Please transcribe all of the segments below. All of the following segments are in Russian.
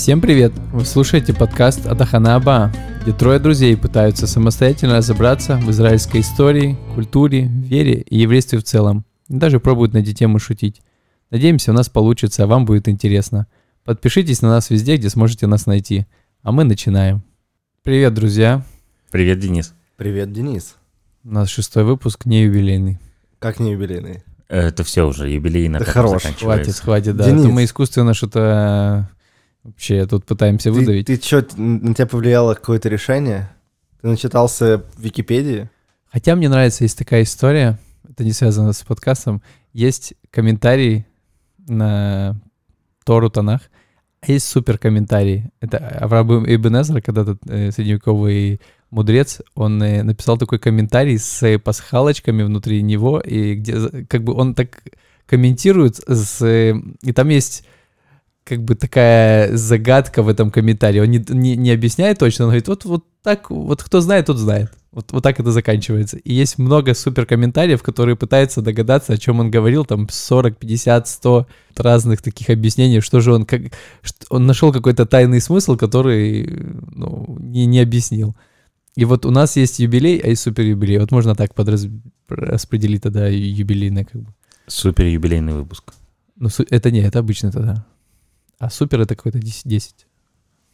Всем привет! Вы слушаете подкаст Атахана Аба, где трое друзей пытаются самостоятельно разобраться в израильской истории, культуре, вере и еврействе в целом. И даже пробуют на эти темы шутить. Надеемся, у нас получится, а вам будет интересно. Подпишитесь на нас везде, где сможете нас найти. А мы начинаем. Привет, друзья! Привет, Денис. Привет, Денис. У нас шестой выпуск, не юбилейный. Как не юбилейный? Это все уже, юбилейно Да как хорош, Хватит, заканчивается. хватит, да. Денис. Это мы искусственно что-то э, вообще тут пытаемся Ты, выдавить. ты чё, на тебя повлияло какое-то решение? Ты начитался в Википедии? Хотя мне нравится, есть такая история, это не связано с подкастом, есть комментарий на Тору Танах, а есть супер комментарий. Это Авраам Ибн Эзра, когда-то э, средневековый мудрец, он э, написал такой комментарий с э, пасхалочками внутри него, и где как бы он так комментирует, с, э, и там есть как бы такая загадка в этом комментарии. Он не, не, не объясняет точно, он говорит, вот, вот так, вот кто знает, тот знает. Вот, вот так это заканчивается. И есть много супер комментариев, которые пытаются догадаться, о чем он говорил, там 40, 50, 100 разных таких объяснений, что же он, как, что- он нашел какой-то тайный смысл, который ну, не, не объяснил. И вот у нас есть юбилей, а есть супер юбилей. Вот можно так подраз... распределить тогда юбилейное как бы. Супер юбилейный выпуск. Ну, это не, это обычно тогда. А супер это какой-то 10. 10.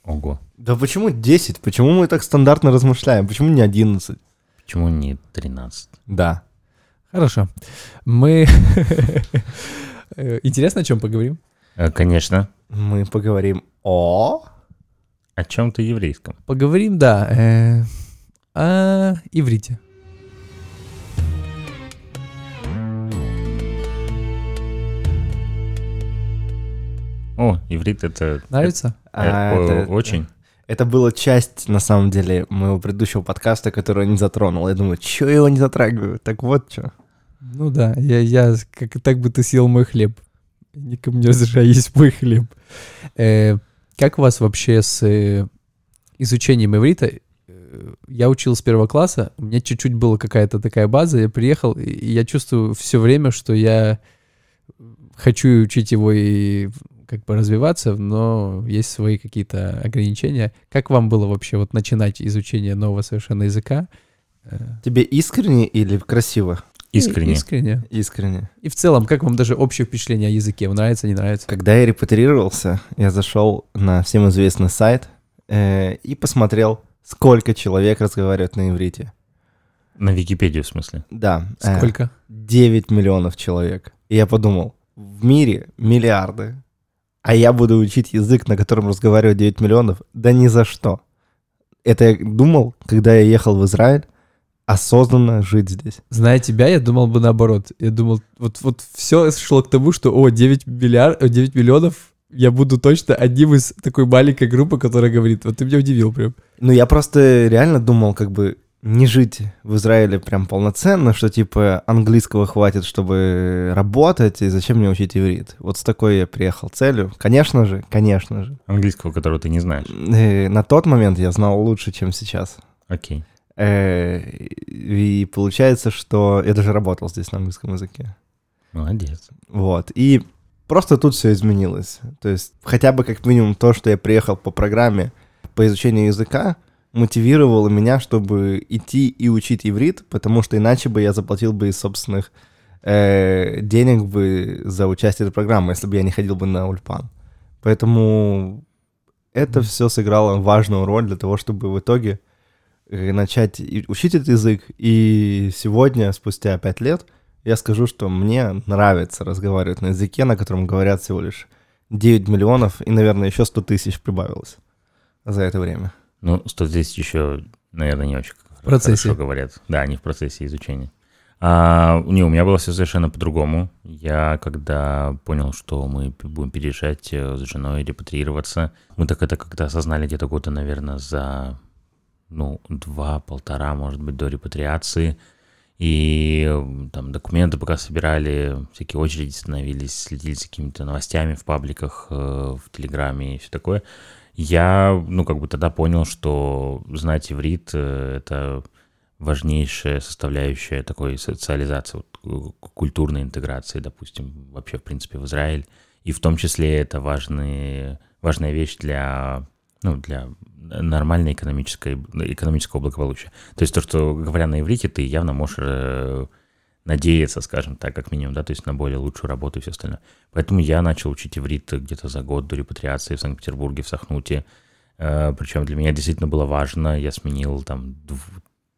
Ого. Да почему 10? Почему мы так стандартно размышляем? Почему не 11? Почему не 13? Да. Хорошо. Мы... Интересно, о чем поговорим? Э, Конечно. Мы поговорим о... О чем-то еврейском. Поговорим, да, э, о иврите. О, иврит это... Нравится? э, А, это- Очень. Это была часть, на самом деле, моего предыдущего подкаста, который я не затронул. Я думаю, чё я его не затрагиваю? Так вот что. Ну да, я, я как так бы ты съел мой хлеб. Никому не разрешаю есть мой хлеб. Э, как у вас вообще с э, изучением иврита? Э, Я учил с первого класса, у меня чуть-чуть была какая-то такая база, я приехал, и и я чувствую все время, что я хочу учить его и как бы развиваться, но есть свои какие-то ограничения. Как вам было вообще вот начинать изучение нового совершенно языка? Э, Тебе искренне или красиво? Искренне. Искренне. Искренне. И в целом, как вам даже общее впечатление о языке? Вам нравится, не нравится? Когда я репатриировался, я зашел на всем известный сайт э, и посмотрел, сколько человек разговаривает на иврите. На Википедию, в смысле. Да. э, Сколько? 9 миллионов человек. И я подумал, в мире миллиарды, а я буду учить язык, на котором разговаривают 9 миллионов? Да ни за что. Это я думал, когда я ехал в Израиль, осознанно жить здесь. Зная тебя, я думал бы наоборот. Я думал, вот, вот все шло к тому, что, о, 9, миллиард, э, 9 миллионов, я буду точно одним из такой маленькой группы, которая говорит. Вот ты меня удивил прям. Ну, я просто реально думал, как бы не жить в Израиле прям полноценно, что типа английского хватит, чтобы работать, и зачем мне учить иврит. Вот с такой я приехал целью. Конечно же, конечно же. Английского, которого ты не знаешь. Э, На тот момент я знал лучше, чем сейчас. Окей. Э, И получается, что я даже работал здесь на английском языке. Молодец. Вот. И просто тут все изменилось. То есть хотя бы как минимум то, что я приехал по программе по изучению языка, мотивировало меня, чтобы идти и учить иврит, потому что иначе бы я заплатил бы из собственных э, денег бы за участие в этой программе, если бы я не ходил бы на ульпан. Поэтому это все сыграло важную роль для того, чтобы в итоге э, начать учить этот язык. И сегодня, спустя пять лет, я скажу, что мне нравится разговаривать на языке, на котором говорят всего лишь 9 миллионов, и, наверное, еще 100 тысяч прибавилось за это время. Ну, 100 тысяч еще, наверное, не очень процессе. хорошо говорят. Да, они в процессе изучения. А, не, у меня было все совершенно по-другому. Я, когда понял, что мы будем переезжать э, с женой, репатриироваться, мы так это как-то осознали где-то года, наверное, за, ну, два-полтора, может быть, до репатриации. И там документы пока собирали, всякие очереди становились, следили за какими-то новостями в пабликах, э, в Телеграме и все такое. Я, ну, как бы тогда понял, что знать иврит э, — это важнейшая составляющая такой социализации, вот, э, культурной интеграции, допустим, вообще, в принципе, в Израиль И в том числе это важный, важная вещь для, ну, для нормальной экономической, экономического благополучия. То есть то, что говоря на иврите, ты явно можешь э, надеяться, скажем так, как минимум, да, то есть на более лучшую работу и все остальное. Поэтому я начал учить иврит где-то за год до репатриации в Санкт-Петербурге, в Сахнуте. Э, Причем для меня действительно было важно, я сменил там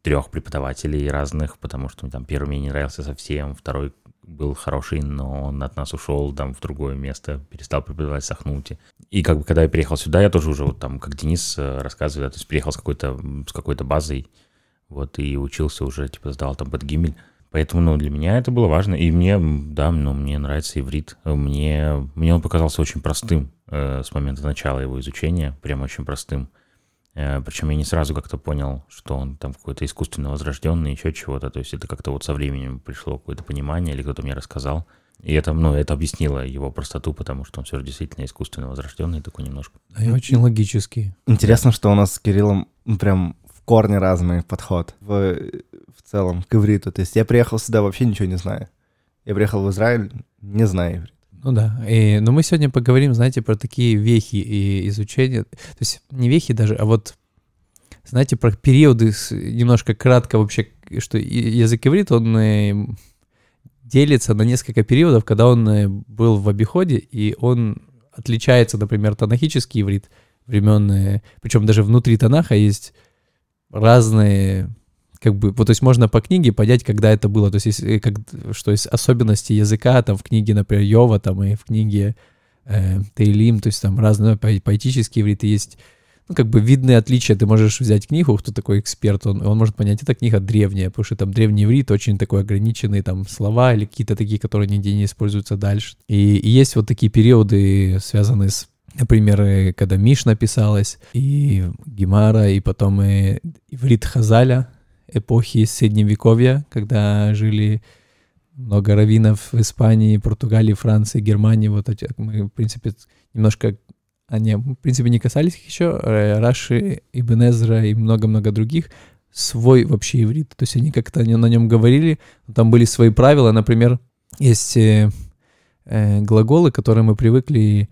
трех преподавателей разных, потому что там первый мне не нравился совсем, второй был хороший, но он от нас ушел там в другое место, перестал преподавать в Сахнуте. И как бы когда я переехал сюда, я тоже уже вот там, как Денис э, рассказывает, да, то есть приехал с какой-то с какой-то базой, вот, и учился уже, типа, сдал там под Гимель. Поэтому, ну, для меня это было важно. И мне, да, ну, мне нравится иврит. Мне, мне он показался очень простым э, с момента начала его изучения, прям очень простым. Э, причем я не сразу как-то понял, что он там какой-то искусственно возрожденный, еще чего-то. То есть это как-то вот со временем пришло какое-то понимание, или кто-то мне рассказал. И это, ну, это объяснило его простоту, потому что он все же действительно искусственно возрожденный такой немножко. И очень логический. Интересно, что у нас с Кириллом прям в корне разный подход в, в целом к ивриту. То есть я приехал сюда вообще ничего не знаю. Я приехал в Израиль, не знаю иврит. Ну да, и, но мы сегодня поговорим, знаете, про такие вехи и изучения, то есть не вехи даже, а вот, знаете, про периоды, немножко кратко вообще, что язык иврит, он э, делится на несколько периодов, когда он э, был в обиходе, и он отличается, например, танахический иврит времен, э, причем даже внутри Танаха есть разные как бы, вот, то есть можно по книге понять, когда это было, то есть, есть как, что есть особенности языка, там, в книге, например, Йова, там, и в книге э, Тейлим, то есть там разные поэтические ивриты есть, ну, как бы видные отличия, ты можешь взять книгу, кто такой эксперт, он, он может понять, эта книга древняя, потому что там древний иврит очень такой ограниченный, там, слова или какие-то такие, которые нигде не используются дальше. И, и есть вот такие периоды, связанные с Например, э, когда Мишна писалась, и Гемара, и потом и иврит Хазаля, эпохи Средневековья, когда жили много раввинов в Испании, Португалии, Франции, Германии. Вот эти, мы, в принципе, немножко они, в принципе, не касались их еще. Э, Раши, Ибн Эзра и много-много других. Свой вообще иврит. То есть они как-то на нем говорили. Там были свои правила. Например, есть э, э, глаголы, которые мы привыкли,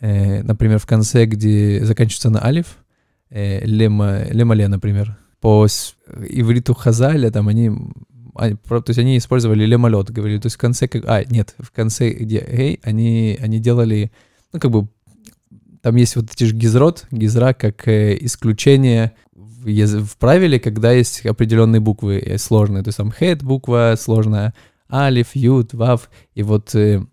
например, в конце, где заканчивается на алиф, э, лема, лемале, например по ивриту Хазаля, там они, они, то есть они использовали лемолет, говорили, то есть в конце, как, а, нет, в конце, где эй, они, они делали, ну, как бы, там есть вот эти же гизрот, гизра как э, исключение в, в правиле, когда есть определенные буквы э, сложные, то есть там хет буква сложная, алиф, ют, вав, и вот, э,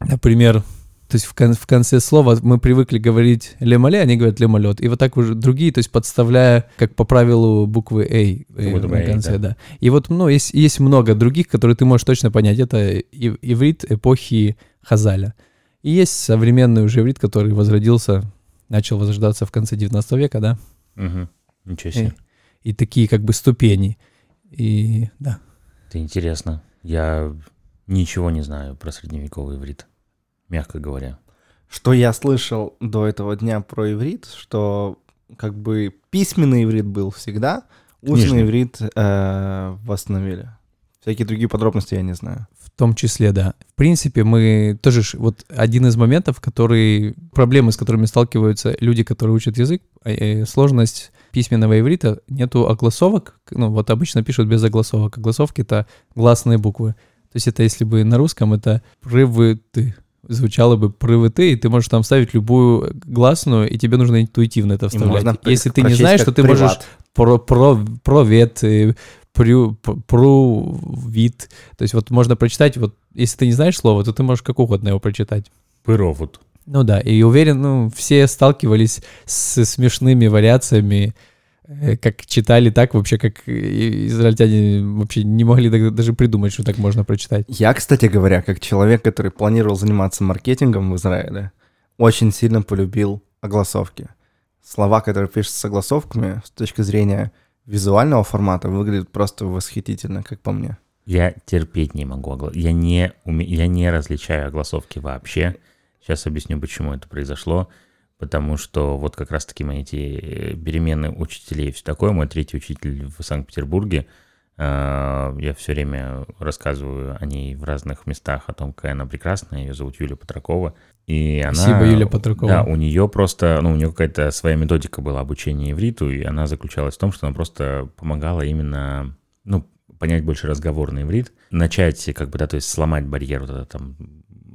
например, то есть в, кон- в конце слова мы привыкли говорить лемале, они говорят лемалет. И вот так уже другие, то есть подставляя, как по правилу буквы A э, в конце, да. да. И вот ну, есть, есть много других, которые ты можешь точно понять. Это иврит эпохи Хазаля. И есть современный уже иврит, который возродился, начал возрождаться в конце 19 века, да. Угу. Ничего себе. И, и такие как бы ступени. И да. Это интересно. Я ничего не знаю про средневековый иврит мягко говоря. Что я слышал до этого дня про иврит, что как бы письменный иврит был всегда, устный иврит э, восстановили. Всякие другие подробности я не знаю. В том числе, да. В принципе, мы тоже, вот один из моментов, который, проблемы, с которыми сталкиваются люди, которые учат язык, э, сложность письменного иврита, нету огласовок, ну вот обычно пишут без огласовок. Огласовки — это гласные буквы. То есть это если бы на русском это прывыты, звучало бы ПРВТ, и ты можешь там ставить любую гласную, и тебе нужно интуитивно это вставлять. Если ты не знаешь, то ты приват. можешь про, про, провет, э, прю, пру, вид. То есть вот можно прочитать, вот если ты не знаешь слово, то ты можешь как угодно его прочитать. Пыровут. Ну да, и уверен, ну, все сталкивались с смешными вариациями как читали так вообще, как израильтяне вообще не могли даже придумать, что так можно прочитать. Я, кстати говоря, как человек, который планировал заниматься маркетингом в Израиле, очень сильно полюбил огласовки. Слова, которые пишутся с огласовками, с точки зрения визуального формата, выглядят просто восхитительно, как по мне. Я терпеть не могу. Огла... Я, не уме... я не различаю огласовки вообще. Сейчас объясню, почему это произошло потому что вот как раз-таки мои эти э, перемены учителей и все такое, мой третий учитель в Санкт-Петербурге, Э, Я все время рассказываю о ней в разных местах, о том, какая она прекрасная. Ее зовут Юлия Патракова. И она, Спасибо, Юлия Патракова. Да, у нее просто, ну, у нее какая-то своя методика была обучения ивриту, и она заключалась в том, что она просто помогала именно, ну, понять больше разговорный иврит, начать, как бы, да, то есть сломать барьер вот это там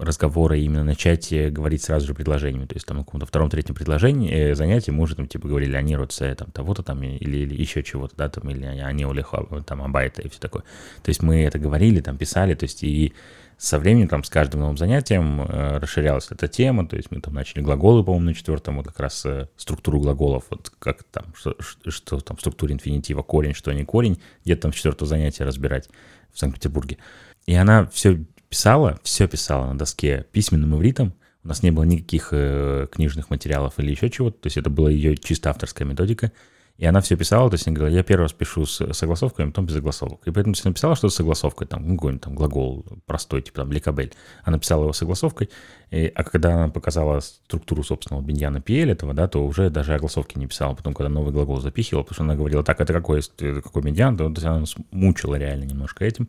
разговора, именно начать э, говорить сразу же предложениями. То есть там на каком-то втором-третьем предложении, э, занятии мы уже там типа говорили они родце, там того-то там или, или еще чего-то, да, там, или они улеха, там абайта и все такое. То есть мы это говорили, там писали, то есть и со временем там с каждым новым занятием э, расширялась эта тема, то есть мы там начали глаголы, по-моему, на четвертом, вот как раз э, структуру глаголов, вот как там, что, что, что там в структуре инфинитива корень, что не корень, где-то там с четвертого занятия разбирать в Санкт-Петербурге. И она все писала, все писала на доске письменным ивритом, у нас не было никаких э, книжных материалов или еще чего-то, то есть это была ее чисто авторская методика, и она все писала, то есть она говорила, я первый раз пишу с согласовкой, а потом без согласовок. И поэтому, если написала что-то с согласовкой, там, ну, какой-нибудь там глагол простой, типа там ликабель, она писала его согласовкой, и, а когда она показала структуру собственного биньяна PL этого, да, то уже даже огласовки не писала. Потом, когда новый глагол запихивала, потому что она говорила, так, это какой, это какой биньян, то, то есть она мучила реально немножко этим.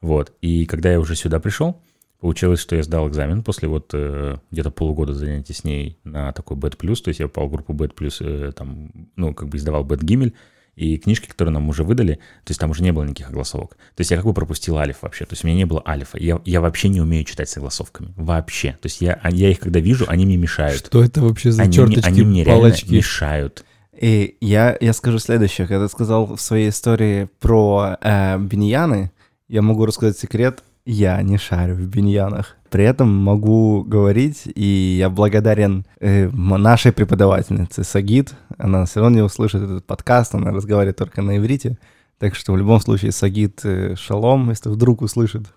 Вот. И когда я уже сюда пришел, Получилось, что я сдал экзамен после вот э, где-то полугода занятий с ней на такой бет плюс, то есть я попал в группу бет плюс, э, там, ну, как бы издавал бет гимель, и книжки, которые нам уже выдали, то есть там уже не было никаких огласовок. То есть я как бы пропустил алиф вообще, то есть у меня не было алифа. Я, я вообще не умею читать с огласовками, вообще. То есть я, я их когда вижу, они мне мешают. Что это вообще за они, черточки, мне, они мне палочки? реально мешают. И я, я скажу следующее. Когда ты сказал в своей истории про э, биньяны, я могу рассказать секрет. Я не шарю в биньянах. При этом могу говорить, и я благодарен э, нашей преподавательнице Сагит. Она все равно не услышит этот подкаст, она разговаривает только на иврите. Так что в любом случае Сагит э, шалом, если вдруг услышит,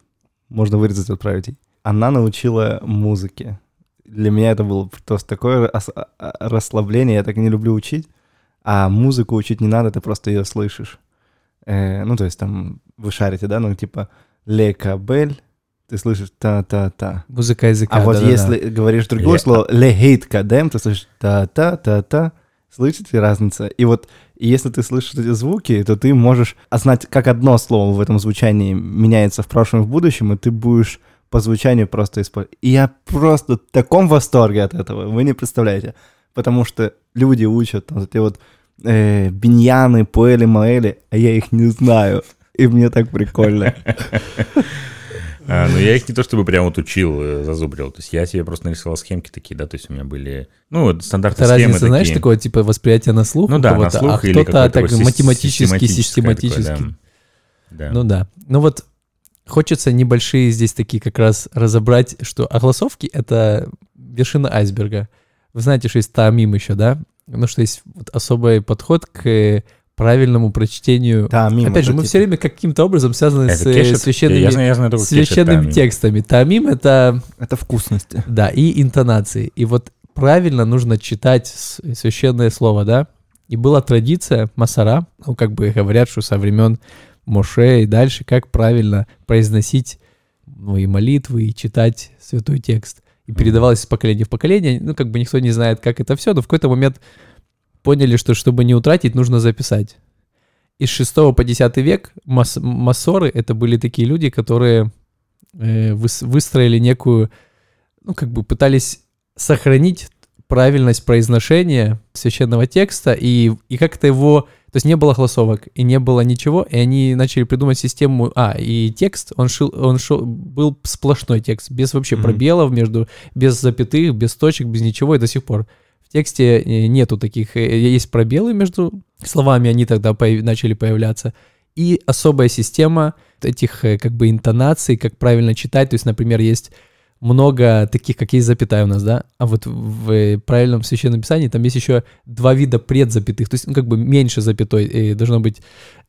можно вырезать, отправить ей. Она научила музыке. Для меня это было просто такое а- а- расслабление, я так не люблю учить. А музыку учить не надо, ты просто ее слышишь. Э, ну, то есть там вы шарите, да, ну, типа ле кабель, ты слышишь та-та-та. Музыка языка, А вот да-да-да. если говоришь другое Ле- слово, ле хейт кадем, ты слышишь та-та-та-та. Слышите разница? И вот если ты слышишь эти звуки, то ты можешь знать, как одно слово в этом звучании меняется в прошлом и в будущем, и ты будешь по звучанию просто использовать. И я просто в таком восторге от этого, вы не представляете. Потому что люди учат вот эти вот э, биньяны, поэли, маэли, а я их не знаю. И мне так прикольно. А, ну, я их не то чтобы прям вот учил, э, зазубрил. То есть я себе просто нарисовал схемки такие, да, то есть у меня были, ну, вот стандартные Это схемы разница, знаешь, такие. такое, типа, восприятие на слух Ну да, на слух а или кто-то так математически, систематически. такое, да. Да. Ну да. Ну вот хочется небольшие здесь такие как раз разобрать, что огласовки — это вершина айсберга. Вы знаете, что есть таамим еще, да? Ну что есть вот особый подход к э, правильному прочтению. Да, мимо. Опять же, мы типа- все время каким-то образом связаны Это с э, кешет? священными, Я знаю, я знаю кешет, священными таамим. текстами. Таамим — это Это вкусности. да, и интонации. И вот правильно нужно читать священное слово, да? И была традиция Масара, ну, как бы говорят, что со времен Моше и дальше, как правильно произносить ну, и молитвы, и читать святой текст. И передавалось из поколения в поколение. Ну, как бы никто не знает, как это все, но в какой-то момент поняли, что чтобы не утратить, нужно записать. Из 6 по 10 век мас- массоры — это были такие люди, которые э, выс- выстроили некую, ну, как бы пытались сохранить правильность произношения священного текста и, и как-то его... То есть не было голосовок и не было ничего, и они начали придумать систему... А, и текст, он, шил, он шел, был сплошной текст, без вообще Мгм. пробелов между... Без запятых, без точек, без ничего, и до сих пор. В тексте э, нету таких... э, Есть пробелы между словами, они тогда появ- начали появляться. И особая система этих э, как бы интонаций, как правильно читать. То есть, например, есть много таких, как есть запятая у нас, да, а вот в правильном священном писании там есть еще два вида предзапятых, то есть, ну, как бы меньше запятой, э, должно быть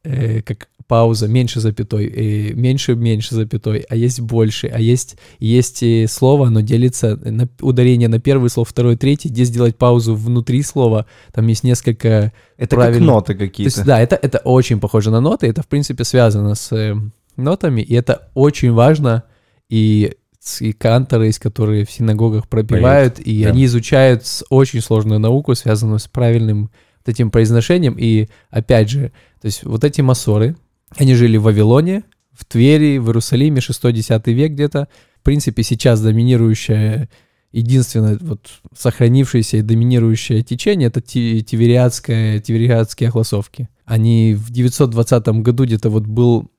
э, как пауза, меньше запятой, э, меньше, меньше запятой, а есть больше, а есть, есть э, слово, оно делится на ударение на первый слов, второй, третий, где сделать паузу внутри слова, там есть несколько Это Правильно. как ноты то какие-то. есть, да, это, это очень похоже на ноты, это, в принципе, связано с э, нотами, и это очень важно, и, и канторы есть, которые в синагогах пропевают, и да. они изучают очень сложную науку, связанную с правильным вот этим произношением, и, опять же, то есть вот эти массоры, Они жили в Вавилоне, в Твери, в Иерусалиме, 6-10 век где-то. В принципе, сейчас доминирующее, единственное вот сохранившееся и доминирующее течение — это ти- тивериадское, тивериадские огласовки. Они в 920 году где-то вот был,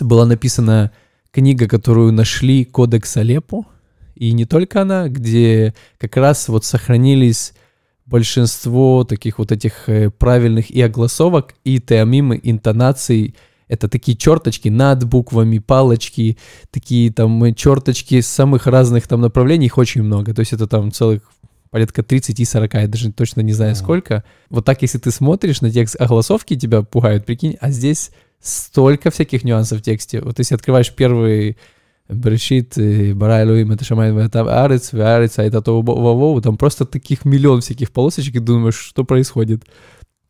была написана книга, которую нашли, Кодекс Алеппо, и не только она, где как раз вот сохранились большинство таких вот этих э, правильных и огласовок, и теомимы, интонаций. Это такие черточки над буквами, палочки, такие там э, черточки с самых разных там направлений, их очень много. То есть это там целых порядка 30-40, я даже точно не знаю Ага. сколько. Вот так, если ты смотришь на текст огласовки, тебя пугают, прикинь, а здесь столько всяких нюансов в тексте. Вот если открываешь первый Берешит, э, Бара Элоим, это Шамай, это Арец, Арец, а это то Вову, там просто таких миллион всяких полосочек, и думаешь, что происходит.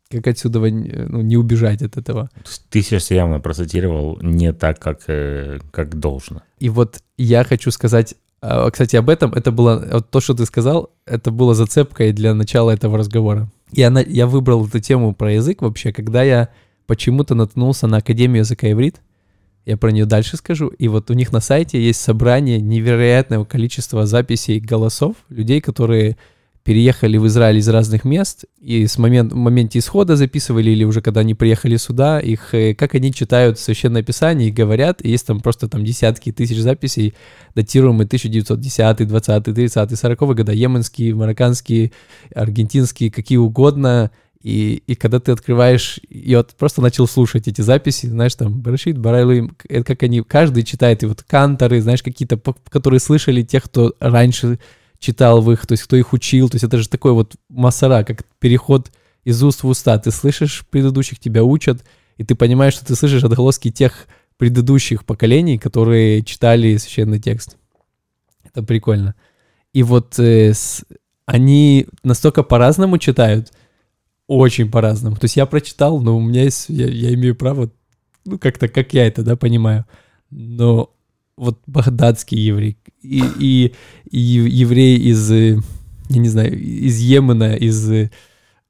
Как отсюда ну, не убежать от этого. Ты сейчас явно процитировал не так, как, э, как должно. И вот я хочу сказать, а, кстати, об этом, это было, вот то, что ты сказал, это было зацепкой для начала этого разговора. Я, на, я выбрал эту тему про язык вообще, когда я почему-то наткнулся на Академию языка иврит, я про нее дальше скажу, и вот у них на сайте есть собрание невероятного количества записей голосов людей, которые переехали в Израиль из разных мест, и с момент, в моменте исхода записывали, или уже когда они приехали сюда, их, э, как они читают Священное Писание и говорят, и есть там просто там десятки тысяч записей, датируемые 1910, 20, 30, 40 года, йеменские, марокканские, аргентинские, какие угодно, и, и когда ты открываешь, и вот просто начал слушать эти записи, знаешь, там, Барашит, Барайлуим, это как они, каждый читает, и вот канторы, знаешь, какие-то, которые слышали тех, кто раньше читал в их, то есть кто их учил, то есть это же такой вот масара, как переход из уст в уста. Ты слышишь предыдущих, тебя учат, и ты понимаешь, что ты слышишь отголоски тех предыдущих поколений, которые читали священный текст. Это прикольно. И вот э, с- они настолько по-разному читают, очень по-разному. То есть я прочитал, но у меня есть, я, я имею право, ну как-то, как я это, да, понимаю. Но вот багдадский еврей и, и, и еврей из, я не знаю, из Йемена, из...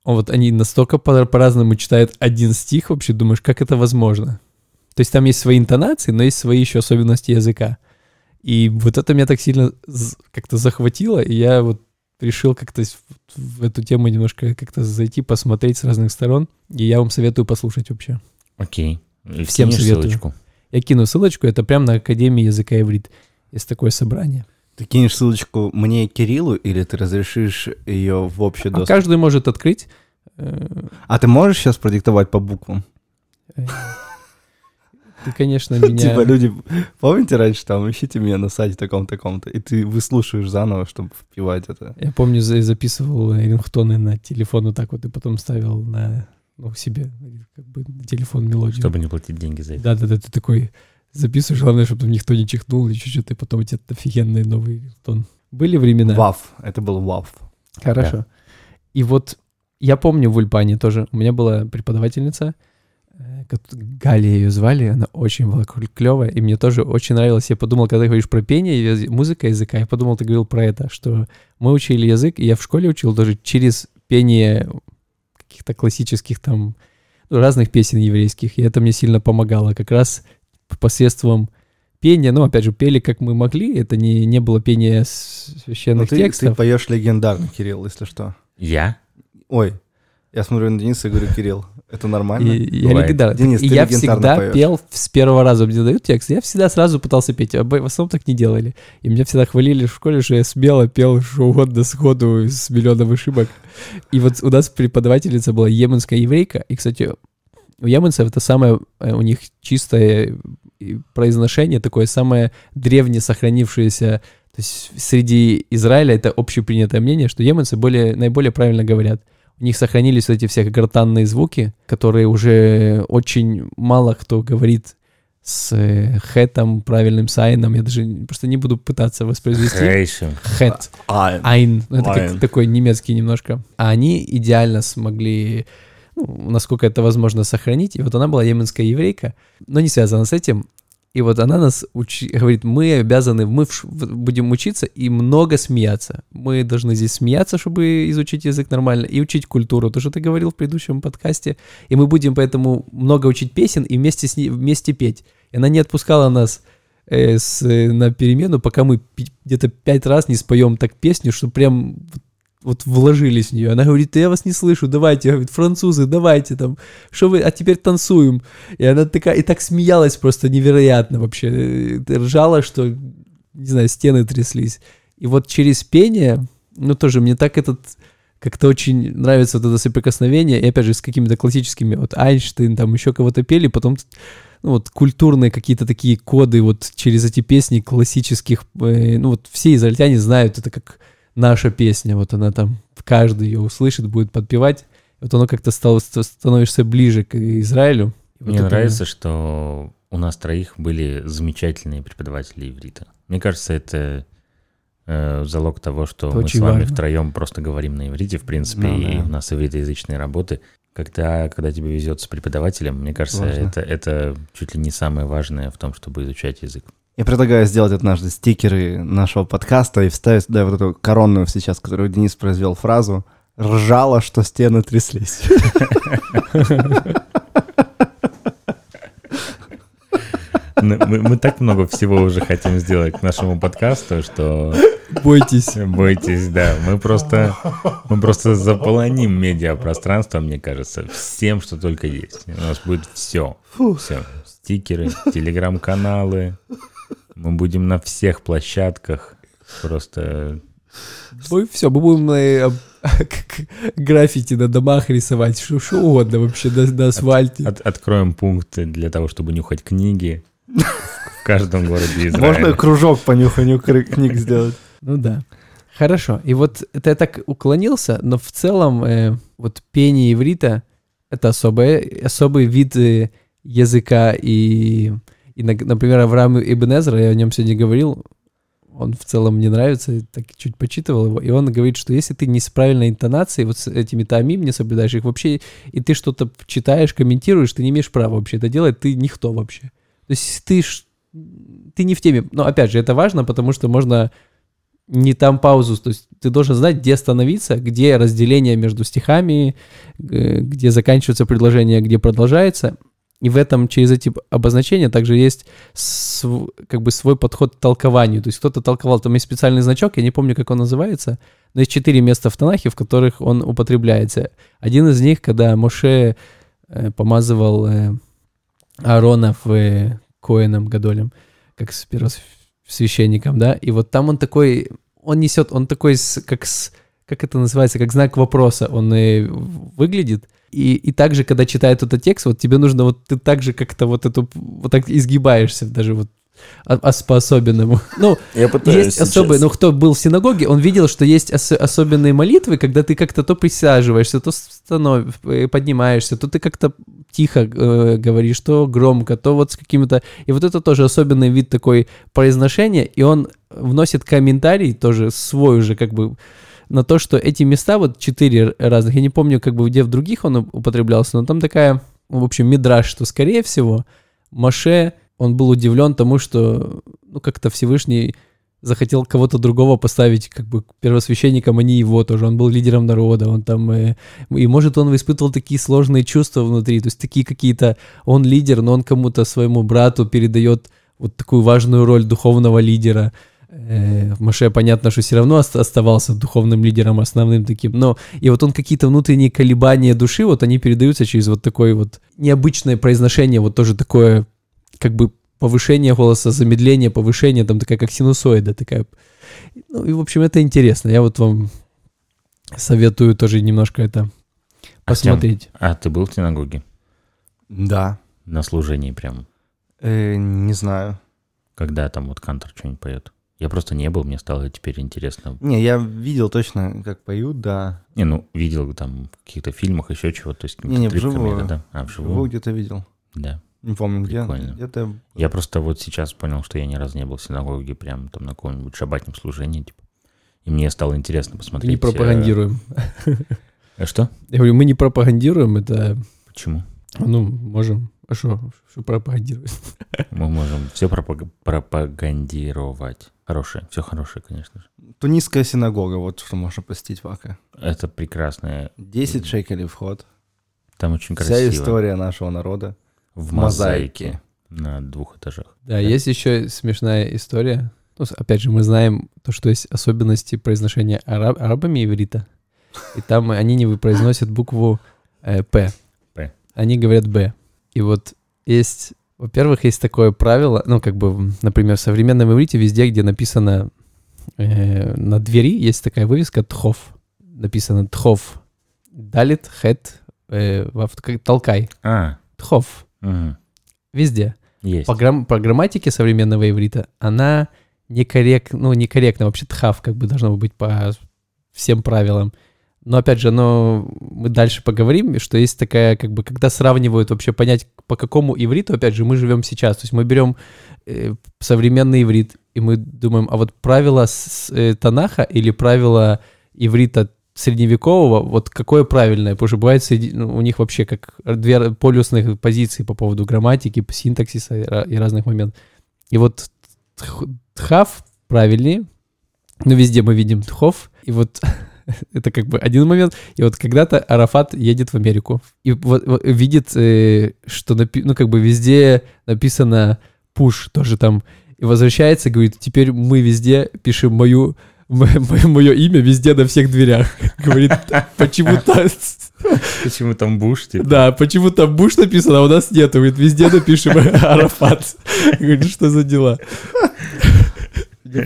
Вот они настолько по- по-разному читают один стих, вообще думаешь, как это возможно? То есть там есть свои интонации, но есть свои еще особенности языка. И вот это меня так сильно как-то захватило, и я вот решил как-то в эту тему немножко как-то зайти, посмотреть с разных сторон. И я вам советую послушать вообще. Окей. И Всем советую. ссылочку. Я кину ссылочку, это прямо на Академии языка иврит. Есть такое собрание. Ты кинешь ссылочку мне и Кириллу, или ты разрешишь ее в общий А доступ? каждый может открыть. э, А ты можешь сейчас продиктовать по буквам? Ты, конечно, меня... Типа люди, помните раньше там, ищите меня на сайте таком-таком-то, и ты выслушаешь заново, чтобы впивать это. Я помню, за- записывал рингтоны на телефон вот так вот, и потом ставил на ну, себе как бы на телефон мелодию. Чтобы не платить деньги за это. Да-да-да, ты такой записываешь, главное, чтобы там никто не чихнул, или чуть-чуть, и потом у тебя офигенный новый тон. Были времена? Вав, это был вав. Хорошо. И вот я помню в Ульпане тоже, у меня была преподавательница, Галя ее звали, она очень была клевая, и мне тоже очень нравилось. Я подумал, когда ты говоришь про пение, музыка языка, я подумал, ты говорил про это, что мы учили язык, и я в школе учил тоже через пение каких-то классических там ну, разных песен еврейских, и это мне сильно помогало как раз посредством пения, ну, опять же, пели как мы могли, это не, не было пения Ну, священных ты, ты текстов. поешь легендарно, Кирилл, если что. Я? Ой, я смотрю на Дениса и говорю, Кирилл, это нормально? И, я легендарный. Денис, ты я всегда поешь. пел с первого раза. Мне дают текст. Я всегда сразу пытался петь. А в основном так не делали. И меня всегда хвалили в школе, что я смело пел что угодно сходу с миллионом ошибок. И вот у нас преподавательница была йеменская еврейка. И, кстати, у йеменцев это самое э, у них чистое э, произношение, такое самое древнее сохранившееся. То есть среди Израиля это общепринятое мнение, что йеменцы более, наиболее правильно говорят. У них сохранились вот эти все гортанные звуки, которые уже очень мало кто говорит с э, хэтом, правильным сайном. Я даже просто не буду пытаться воспроизвести. Хейшем. Хэт. А, Айн. Ну, это Айн. как такой немецкий немножко. А они идеально смогли, ну, насколько это возможно, сохранить. И вот она была йеменская еврейка, но не связана с этим. И вот она нас учи, говорит, мы обязаны, мы в, будем учиться и много смеяться. Мы должны здесь смеяться, чтобы изучить язык нормально, и учить культуру, то, что ты говорил в предыдущем подкасте. И мы будем поэтому много учить песен и вместе, с ней, вместе петь. И она не отпускала нас э, с, на перемену, пока мы где-то пять раз не споем так песню, что прям вот вложились в нее. Она говорит, я вас не слышу, давайте, говорит, французы, давайте там, что вы, а теперь танцуем. И она такая, и так смеялась просто невероятно вообще. Ржала, что, не знаю, стены тряслись. И вот через пение, ну тоже мне так этот, как-то очень нравится вот это соприкосновение, и опять же с какими-то классическими, вот Айнштейн, там еще кого-то пели, потом ну, вот культурные какие-то такие коды вот через эти песни классических, э, ну вот все израильтяне знают это как наша песня, вот она там, каждый ее услышит, будет подпевать, вот оно как-то стало, становишься ближе к Израилю. Мне вот нравится, это... что у нас троих были замечательные преподаватели иврита. Мне кажется, это э, залог того, что это мы с вами важно. втроем просто говорим на иврите, в принципе, ну, и да. у нас ивритоязычные работы. Когда, когда тебе везет с преподавателем, мне кажется, это, это чуть ли не самое важное в том, чтобы изучать язык. Я предлагаю сделать однажды стикеры нашего подкаста и вставить туда вот эту коронную сейчас, которую Денис произвел фразу «Ржало, что стены тряслись». Мы, мы так много всего уже хотим сделать к нашему подкасту, что... Бойтесь. Бойтесь, да. Мы просто, мы просто заполоним медиапространство, мне кажется, всем, что только есть. У нас будет все. Все. Стикеры, телеграм-каналы, мы будем на всех площадках просто... Мы все, мы будем э, граффити на домах рисовать, что, что угодно вообще на, на асфальте. От, от, откроем пункты для того, чтобы нюхать книги в каждом городе Израиля. Можно кружок по нюханию книг сделать? Ну да. Хорошо. И вот это я так уклонился, но в целом э, вот пение иврита — это особое, особый вид э, языка и и, например, Авраам Ибн Эзра, я о нем сегодня говорил, он в целом мне нравится, так чуть почитывал его, и он говорит, что если ты не с правильной интонацией, вот с этими тамим не соблюдаешь их вообще, и ты что-то читаешь, комментируешь, ты не имеешь права вообще это делать, ты никто вообще. То есть ты, ты не в теме. Но опять же, это важно, потому что можно не там паузу, то есть ты должен знать, где остановиться, где разделение между стихами, где заканчивается предложение, где продолжается, и в этом через эти обозначения также есть св, как бы свой подход к толкованию. То есть кто-то толковал, там есть специальный значок, я не помню, как он называется, но есть четыре места в Танахе, в которых он употребляется. Один из них, когда Моше э, помазывал э, Аарона в э, Коэном Гадолем, как с первосвященником, да, и вот там он такой, он несет, он такой, как с, как это называется, как знак вопроса он и выглядит, и, и также, когда читает этот текст, вот тебе нужно вот ты также как-то вот эту, вот так изгибаешься даже вот а, а по-особенному. Ну, Я есть сейчас. особые, ну, кто был в синагоге, он видел, что есть ос- особенные молитвы, когда ты как-то то присаживаешься, то станов... Э, поднимаешься, то ты как-то тихо э, говоришь, то громко, то вот с какими-то... И вот это тоже особенный вид такой произношения, и он вносит комментарий тоже свой уже как бы на то, что эти места, вот четыре разных, я не помню, как бы где в других он употреблялся, но там такая, в общем, мидраж, что, скорее всего, Маше, он был удивлен тому, что, ну, как-то Всевышний захотел кого-то другого поставить как бы первосвященником, а не его тоже. Он был лидером народа, он там... Э, и может он испытывал такие сложные чувства внутри, то есть такие какие-то... Он лидер, но он кому-то своему брату передает вот такую важную роль духовного лидера Маше, понятно, что все равно оставался духовным лидером, основным таким, но и вот он какие-то внутренние колебания души, вот они передаются через вот такое вот необычное произношение, вот тоже такое, как бы повышение голоса, замедление, повышение, там такая как синусоида такая. Ну и, в общем, это интересно. Я вот вам советую тоже немножко это посмотреть. Артем, а ты был в синагоге? Да. На служении прям? Э, не знаю. Когда там вот Кантор что-нибудь поет? Я просто не был, мне стало теперь интересно. Не, я видел точно, как поют, да. Не, ну, видел там в каких-то фильмах, еще чего, то есть не, не, вживую. Да, А, вживую? Вживую где-то видел. Да. Не помню, Прикольно. где. Где-то... Я просто вот сейчас понял, что я ни разу не был в синагоге, прям там на каком-нибудь шабатном служении, типа. И мне стало интересно посмотреть. Не э, пропагандируем. А что? Я говорю, мы не пропагандируем, это... Почему? Ну, можем. А что, что пропагандировать? Мы можем все пропаг- пропагандировать. Хорошее, все хорошее, конечно же. Тунисская синагога, вот что можно посетить в Ака. Это прекрасное. 10 шекелей вход. Там очень Вся красиво. история нашего народа. В мозаике. На двух этажах. Да, есть еще смешная история. Ну, опять же, мы знаем то, что есть особенности произношения араб- арабами иврита. И там они не произносят букву э, «п». «П». Они говорят «б». И вот есть, во-первых, есть такое правило, ну, как бы, например, в современном иврите везде, где написано э, на двери, есть такая вывеска «тхов». Написано «тхов». Далит, хет, э, толкай. А, Тхов. мгм. Везде есть. по, грам- по грамматике современного иврита, она некоррект, ну, некорректна. Вообще тхав как бы должно быть по всем правилам. Но опять же, но мы дальше поговорим, что есть такая, как бы, когда сравнивают вообще понять, по какому ивриту, опять же, мы живем сейчас. То есть мы берем э, современный иврит, и мы думаем, а вот правила с, э, Танаха или правила иврита средневекового, вот какое правильное? Потому что бывает среди- ну, у них вообще как две полюсных позиции по поводу грамматики, синтаксиса и, и разных моментов. И вот тх- тхав правильнее, но везде мы видим тхов, и вот это как бы один момент. И вот когда-то Арафат едет в Америку и вот, вот видит, э, что напи- ну как бы везде написано пуш тоже там, и возвращается, говорит, теперь мы везде пишем мою мое, имя везде на всех дверях. Говорит, почему-то... Почему там буш, типа? Да, почему там Буш написано, а у нас нет. Говорит, везде напишем Арафат. Говорит, что за дела?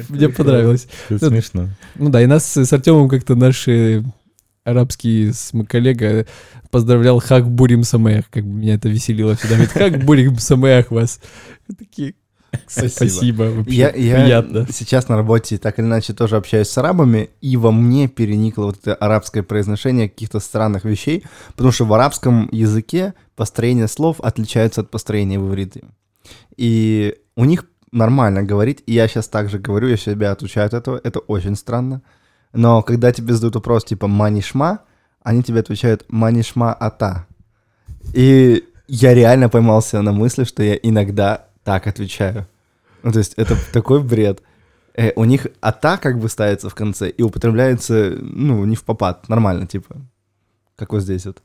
Мне, понравилось. Это смешно. Ну да, и нас с Артемом как-то наш э, арабский коллега поздравлял Хак Бурим Самех. Как бы меня это веселило всегда. Говорит, Хак Бурим Самех вас. Такие, спасибо. вообще Я, я приятно. сейчас на работе так или иначе тоже общаюсь с арабами, и во мне переникло вот это арабское произношение каких-то странных вещей, потому что в арабском языке построение слов отличается от построения в иврите. И у них нормально говорить, я сейчас также говорю, я себя отучаю от этого, это очень странно. Но когда тебе задают вопрос типа «манишма», они тебе отвечают «манишма ата». И я реально поймался на мысли, что я иногда так отвечаю. Ну, то есть это такой бред. Э, у них ата как бы ставится в конце и употребляется, ну, не в попад, нормально, типа, как вот здесь вот.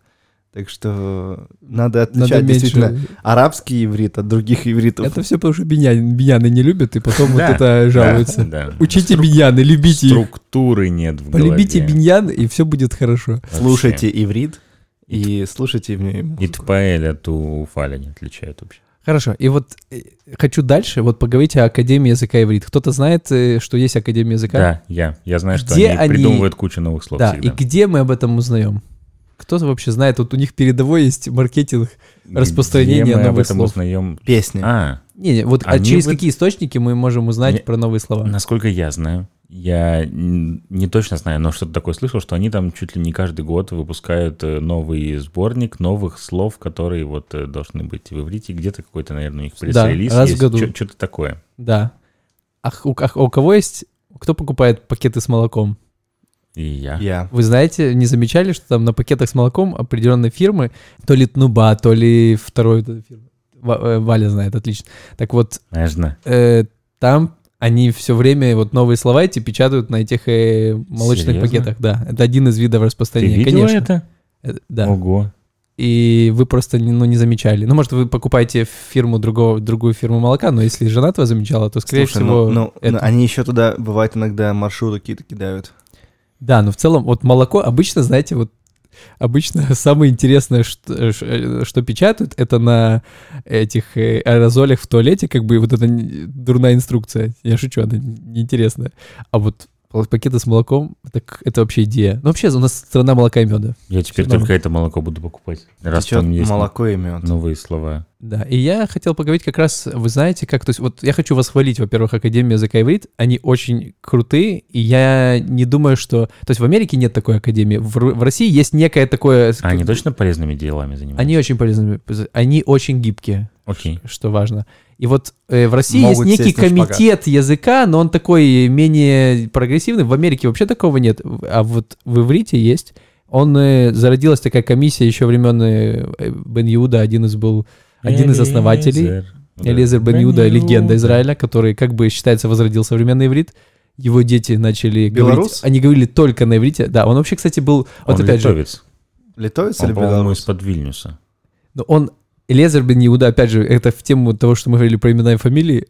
Так что надо отличать Надо меньше. действительно арабский иврит от других ивритов. Это все потому, что биньяны, биньяны не любят, и потом вот это жалуются. Учите биньяны, любите. Структуры нет в Полюбите голове. биньян, и все будет хорошо. Слушайте иврит и слушайте в ней И. Тпаэль от Уфаля не отличают вообще. Хорошо, и вот э, хочу дальше вот поговорить о Академии языка иврит. Кто-то знает, э, что есть Академия языка? Да, я. Я знаю, что Где они, они- придумывают кучу новых слов Да, всегда. и где мы об этом узнаем? Кто-то вообще знает, вот у них передовой есть маркетинг. распространение Где мы об новых этом слов? узнаем? Песни. А, Не, не, вот а Они через вот- какие источники мы можем узнать Не- про новые слова? насколько я знаю, я не точно знаю, но что-то такое слышал, что они там чуть ли не каждый год выпускают э, новый сборник новых слов, которые вот э, должны быть в иврите. Где-то какой-то, наверное, у них Да, пресс-релиз раз в есть. году. Чё- Что-то такое. Да. А, у, а у кого есть, кто покупает пакеты с молоком? И я. Я. Вы знаете, не замечали, что там на пакетах с молоком определенной фирмы, то ли Тнуба, то ли второй. Ва- э, Валя знает, отлично. Так вот, Можно. э, там они все время вот новые слова эти печатают на этих э, молочных Серьезно? пакетах, да. Это один из видов Ты распространения, видела конечно. это? Э, Да. Ого. И вы просто не- ну, не замечали. Ну, может, вы покупаете фирму другого, другую фирму молока, но если жена твоя замечала, то, скорее Слушай, всего, ну, ну, это. ну, они еще туда, бывает, иногда маршруты какие-то кидают. Да, но в целом, вот молоко обычно, знаете, вот обычно самое интересное, что, ш- что печатают, это на этих э, аэрозолях в туалете, как бы вот эта дурная инструкция. Я шучу, она неинтересная. А вот пакеты с молоком, это, к- это вообще идея. Ну, вообще, у нас страна молока и меда. Я теперь Всё только это молоко буду покупать. Раз Течет там есть молоко и мед. новые слова. Да, и я хотел поговорить как раз, вы знаете, как, то есть вот я хочу вас хвалить, во-первых, Академию языка иврит, они очень крутые, и я не думаю, что... То есть в Америке нет такой академии, в, в России есть некое такое... А они точно полезными делами занимаются? Они очень полезны, они очень гибкие, Окей. что важно. И вот э, в России Могут есть некий комитет языка, но он такой менее прогрессивный. В Америке вообще такого нет, а вот в иврите есть. Он э, зародилась такая комиссия еще времен э, Бен Иуда, один из был один из основателей. Элизер бен Бен легенда. Израиля, который, как бы считается, возродил современный иврит. Его дети начали Белорус? говорить... Они говорили только на иврите. Да, он вообще, кстати, был... Вот Он опять же, литовец. Литовец Он, или по-моему, белорус? из-под Вильнюса. Но он, Элезер бен Иуда, опять же, это в тему того, что мы говорили про имена и фамилии,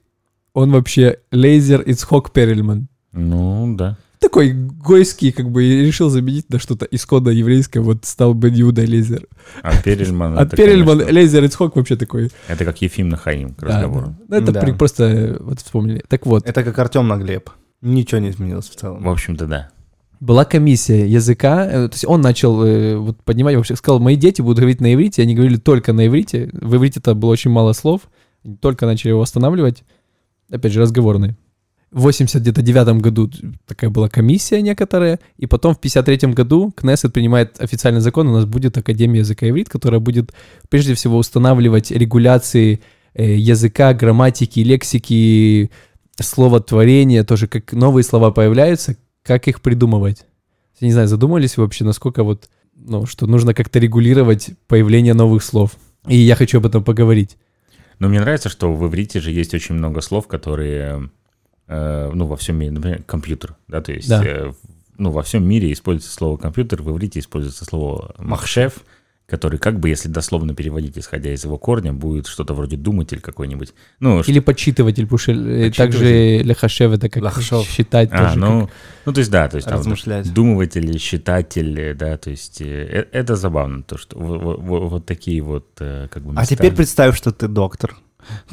он вообще Лейзер Ицхок Перельман. Ну, да. Такой гойский, как бы, и решил заменить на что-то исходно еврейское, вот стал бен Иуда Лейзер. А Перельман... А Перельман, конечно, Лейзер Ицхок вообще такой. Это как Ефим Нахаим к разговору. да. Ну, это Да. при- просто э, вот вспомнили. Так вот, Это как Артем на Глеб. Ничего не изменилось в целом. В общем-то, да. Была комиссия языка, э, то есть он начал э, вот поднимать, вообще сказал, мои дети будут говорить на иврите, они говорили только на иврите, в иврите-то было очень мало слов, только начали его восстанавливать, опять же, разговорный. В 89 году такая была комиссия некоторая, и потом в 53 году Кнессет принимает официальный закон, у нас будет Академия языка иврит, которая будет прежде всего устанавливать регуляции э, языка, грамматики, лексики, словотворения, тоже как новые слова появляются, как их придумывать. Я не знаю, задумались вы вообще, насколько вот, ну, что нужно как-то регулировать появление новых слов. И я хочу об этом поговорить. Но мне нравится, что в иврите же есть очень много слов, которые, э, ну, во всем мире, например, компьютер, да, то есть, Да. э, ну, во всем мире используется слово компьютер, в иврите используется слово махшев, который как бы, если дословно переводить, исходя из его корня, будет что-то вроде думатель какой-нибудь. Ну, Или подсчитыватель, потому что э, также ляхашев это как Лахшов. считать а, тоже. ну, как- ну, то есть, да, то есть там думыватель, считатель, да, то есть, э, э, это забавно, то, что во- во- во- вот такие вот, э, как бы, А места. теперь представь, что ты доктор.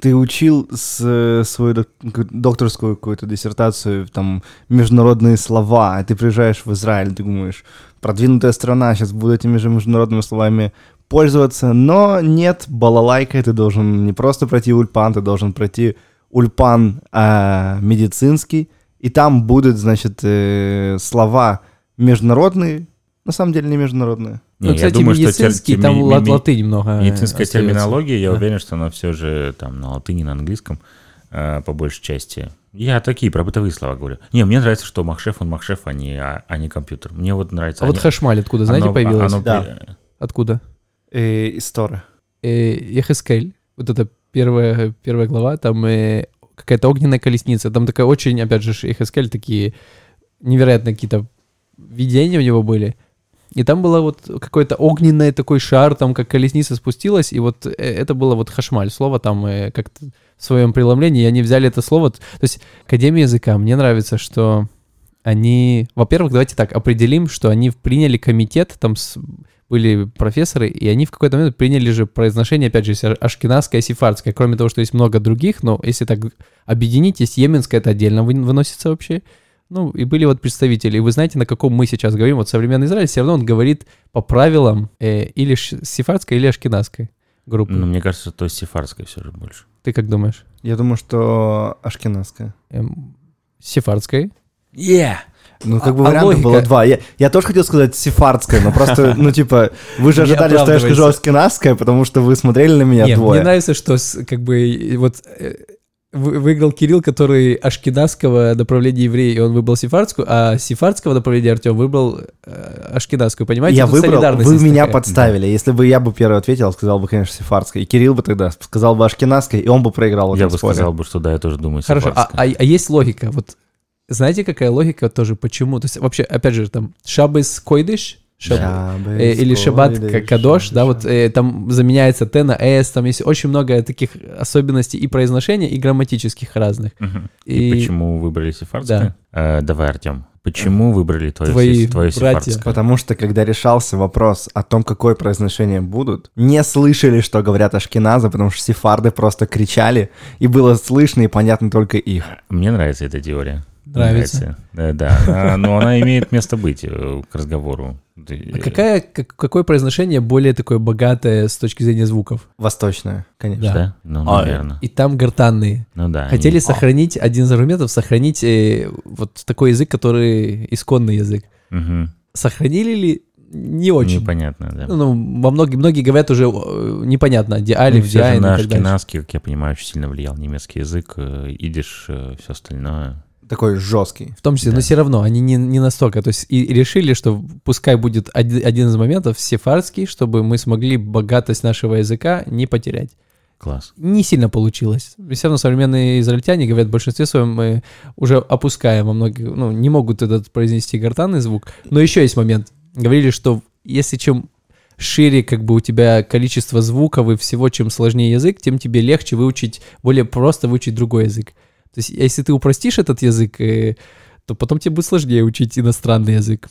Ты учил с, свою докторскую какую-то диссертацию, там, международные слова, а ты приезжаешь в Израиль, ты думаешь, продвинутая страна, сейчас буду этими же международными словами пользоваться, но нет, балалайка, ты должен не просто пройти ульпан, ты должен пройти ульпан а, медицинский, и там будут, значит, э, слова международные, на самом деле не международные. Не, Ну, я кстати, думаю, что тер- медицинский, те- там ми- ми- лат- ми- латынь много. э, Медицинская остается. терминология, я Да. уверен, что она все же там на латыни, на английском, э, по большей части. Я такие про бытовые слова говорю. Не, мне нравится, что Махшеф, он Махшеф, а не, а, а не компьютер. Мне вот нравится. А вот они- хашмаль откуда, знаете, оно- появилось? оно- Да. Откуда? Э, история. э, Ехескель, вот это первая, первая глава, там э, какая-то огненная колесница, там такая очень, опять же, Ехескель, такие невероятные какие-то видения у него были. И там было вот какой-то огненный такой шар, там как колесница спустилась, и вот э, это было вот хашмаль, слово там э, как-то в своем преломлении, и они взяли это слово. То есть Академия языка, мне нравится, что они, во-первых, давайте так, определим, что они приняли комитет, там с- были профессоры, и они в какой-то момент приняли же произношение, опять же, есть а- ашкеназское, сефардское, кроме того, что есть много других, но если так объединить, есть йеменское, это отдельно вы- выносится вообще, ну, и были вот представители, и вы знаете, на каком мы сейчас говорим, вот современный Израиль, все равно он говорит по правилам э, или ш- сефардской, или ашкеназской группы. Ну, мне кажется, то есть сефардское все же больше. Ты как думаешь? Я думаю, что ашкеназская. Эм, сефардской? Yeah! Ну, как А- бы а вариантов логика? было два. Я, я тоже хотел сказать сефардская, но просто, ну, типа, вы же ожидали, что я скажу ашкеназская, потому что вы смотрели на меня Нет, двое. мне нравится, что как бы вот э, выиграл Кирилл, который ашкенадского направления еврей, и он выбрал сефардскую, а сефардского направления Артем выбрал э, ашкенадскую, понимаете? я Тут выбрал, вы меня такая. подставили. Если бы я бы первый ответил, сказал бы, конечно, сефардская. И Кирилл бы тогда сказал бы ашкеназская, и он бы проиграл Я бы споре. сказал бы, что да, я тоже думаю Хорошо, а, а- а есть логика, вот знаете, какая логика тоже, почему? То есть вообще, опять же, там, шабыс койдыш, шаб- э, или шаббат кадош, да, вот э, там заменяется т на с, там есть очень много таких особенностей и произношения, и грамматических разных. Мгм. И, И- почему выбрали сефардское? Э, давай, Артем, почему выбрали твое, Твои твое братья. сефардское? Потому что, когда решался вопрос о том, какое произношение будут, не слышали, что говорят ашкеназы, потому что сефарды просто кричали, и было слышно и понятно только их. Мне нравится эта теория. Мне Нравится? Да, да. А, но она имеет место быть э, к разговору. А какая, как- какое произношение более такое богатое с точки зрения звуков? Восточная, конечно. Да. Да? Ну, А, наверное. И там гортанные. Ну да. Хотели они- сохранить, один из аргументов, сохранить э, вот такой язык, который исконный язык. Мгм. Сохранили ли? Не очень. Непонятно, да. Ну, ну, во многие, многие говорят уже э, непонятно, Ну, диалив, же диайн и на так дальше. ашкеназский, как я понимаю, очень сильно влиял немецкий язык, э, идиш, все остальное. Такой жесткий. В том числе, Да. но все равно они не, не настолько. То есть и решили, что пускай будет один, один из моментов сефардский, чтобы мы смогли богатость нашего языка не потерять. Класс. не сильно получилось. Все равно современные израильтяне говорят в большинстве своем мы уже опускаем во многих, ну, не могут этот произнести гортанный звук. Но еще есть момент. Говорили, что если чем шире как бы у тебя количество звуков и всего, чем сложнее язык, тем тебе легче выучить, более просто выучить другой язык. То есть если ты упростишь этот язык, э, то потом тебе будет сложнее учить иностранный язык,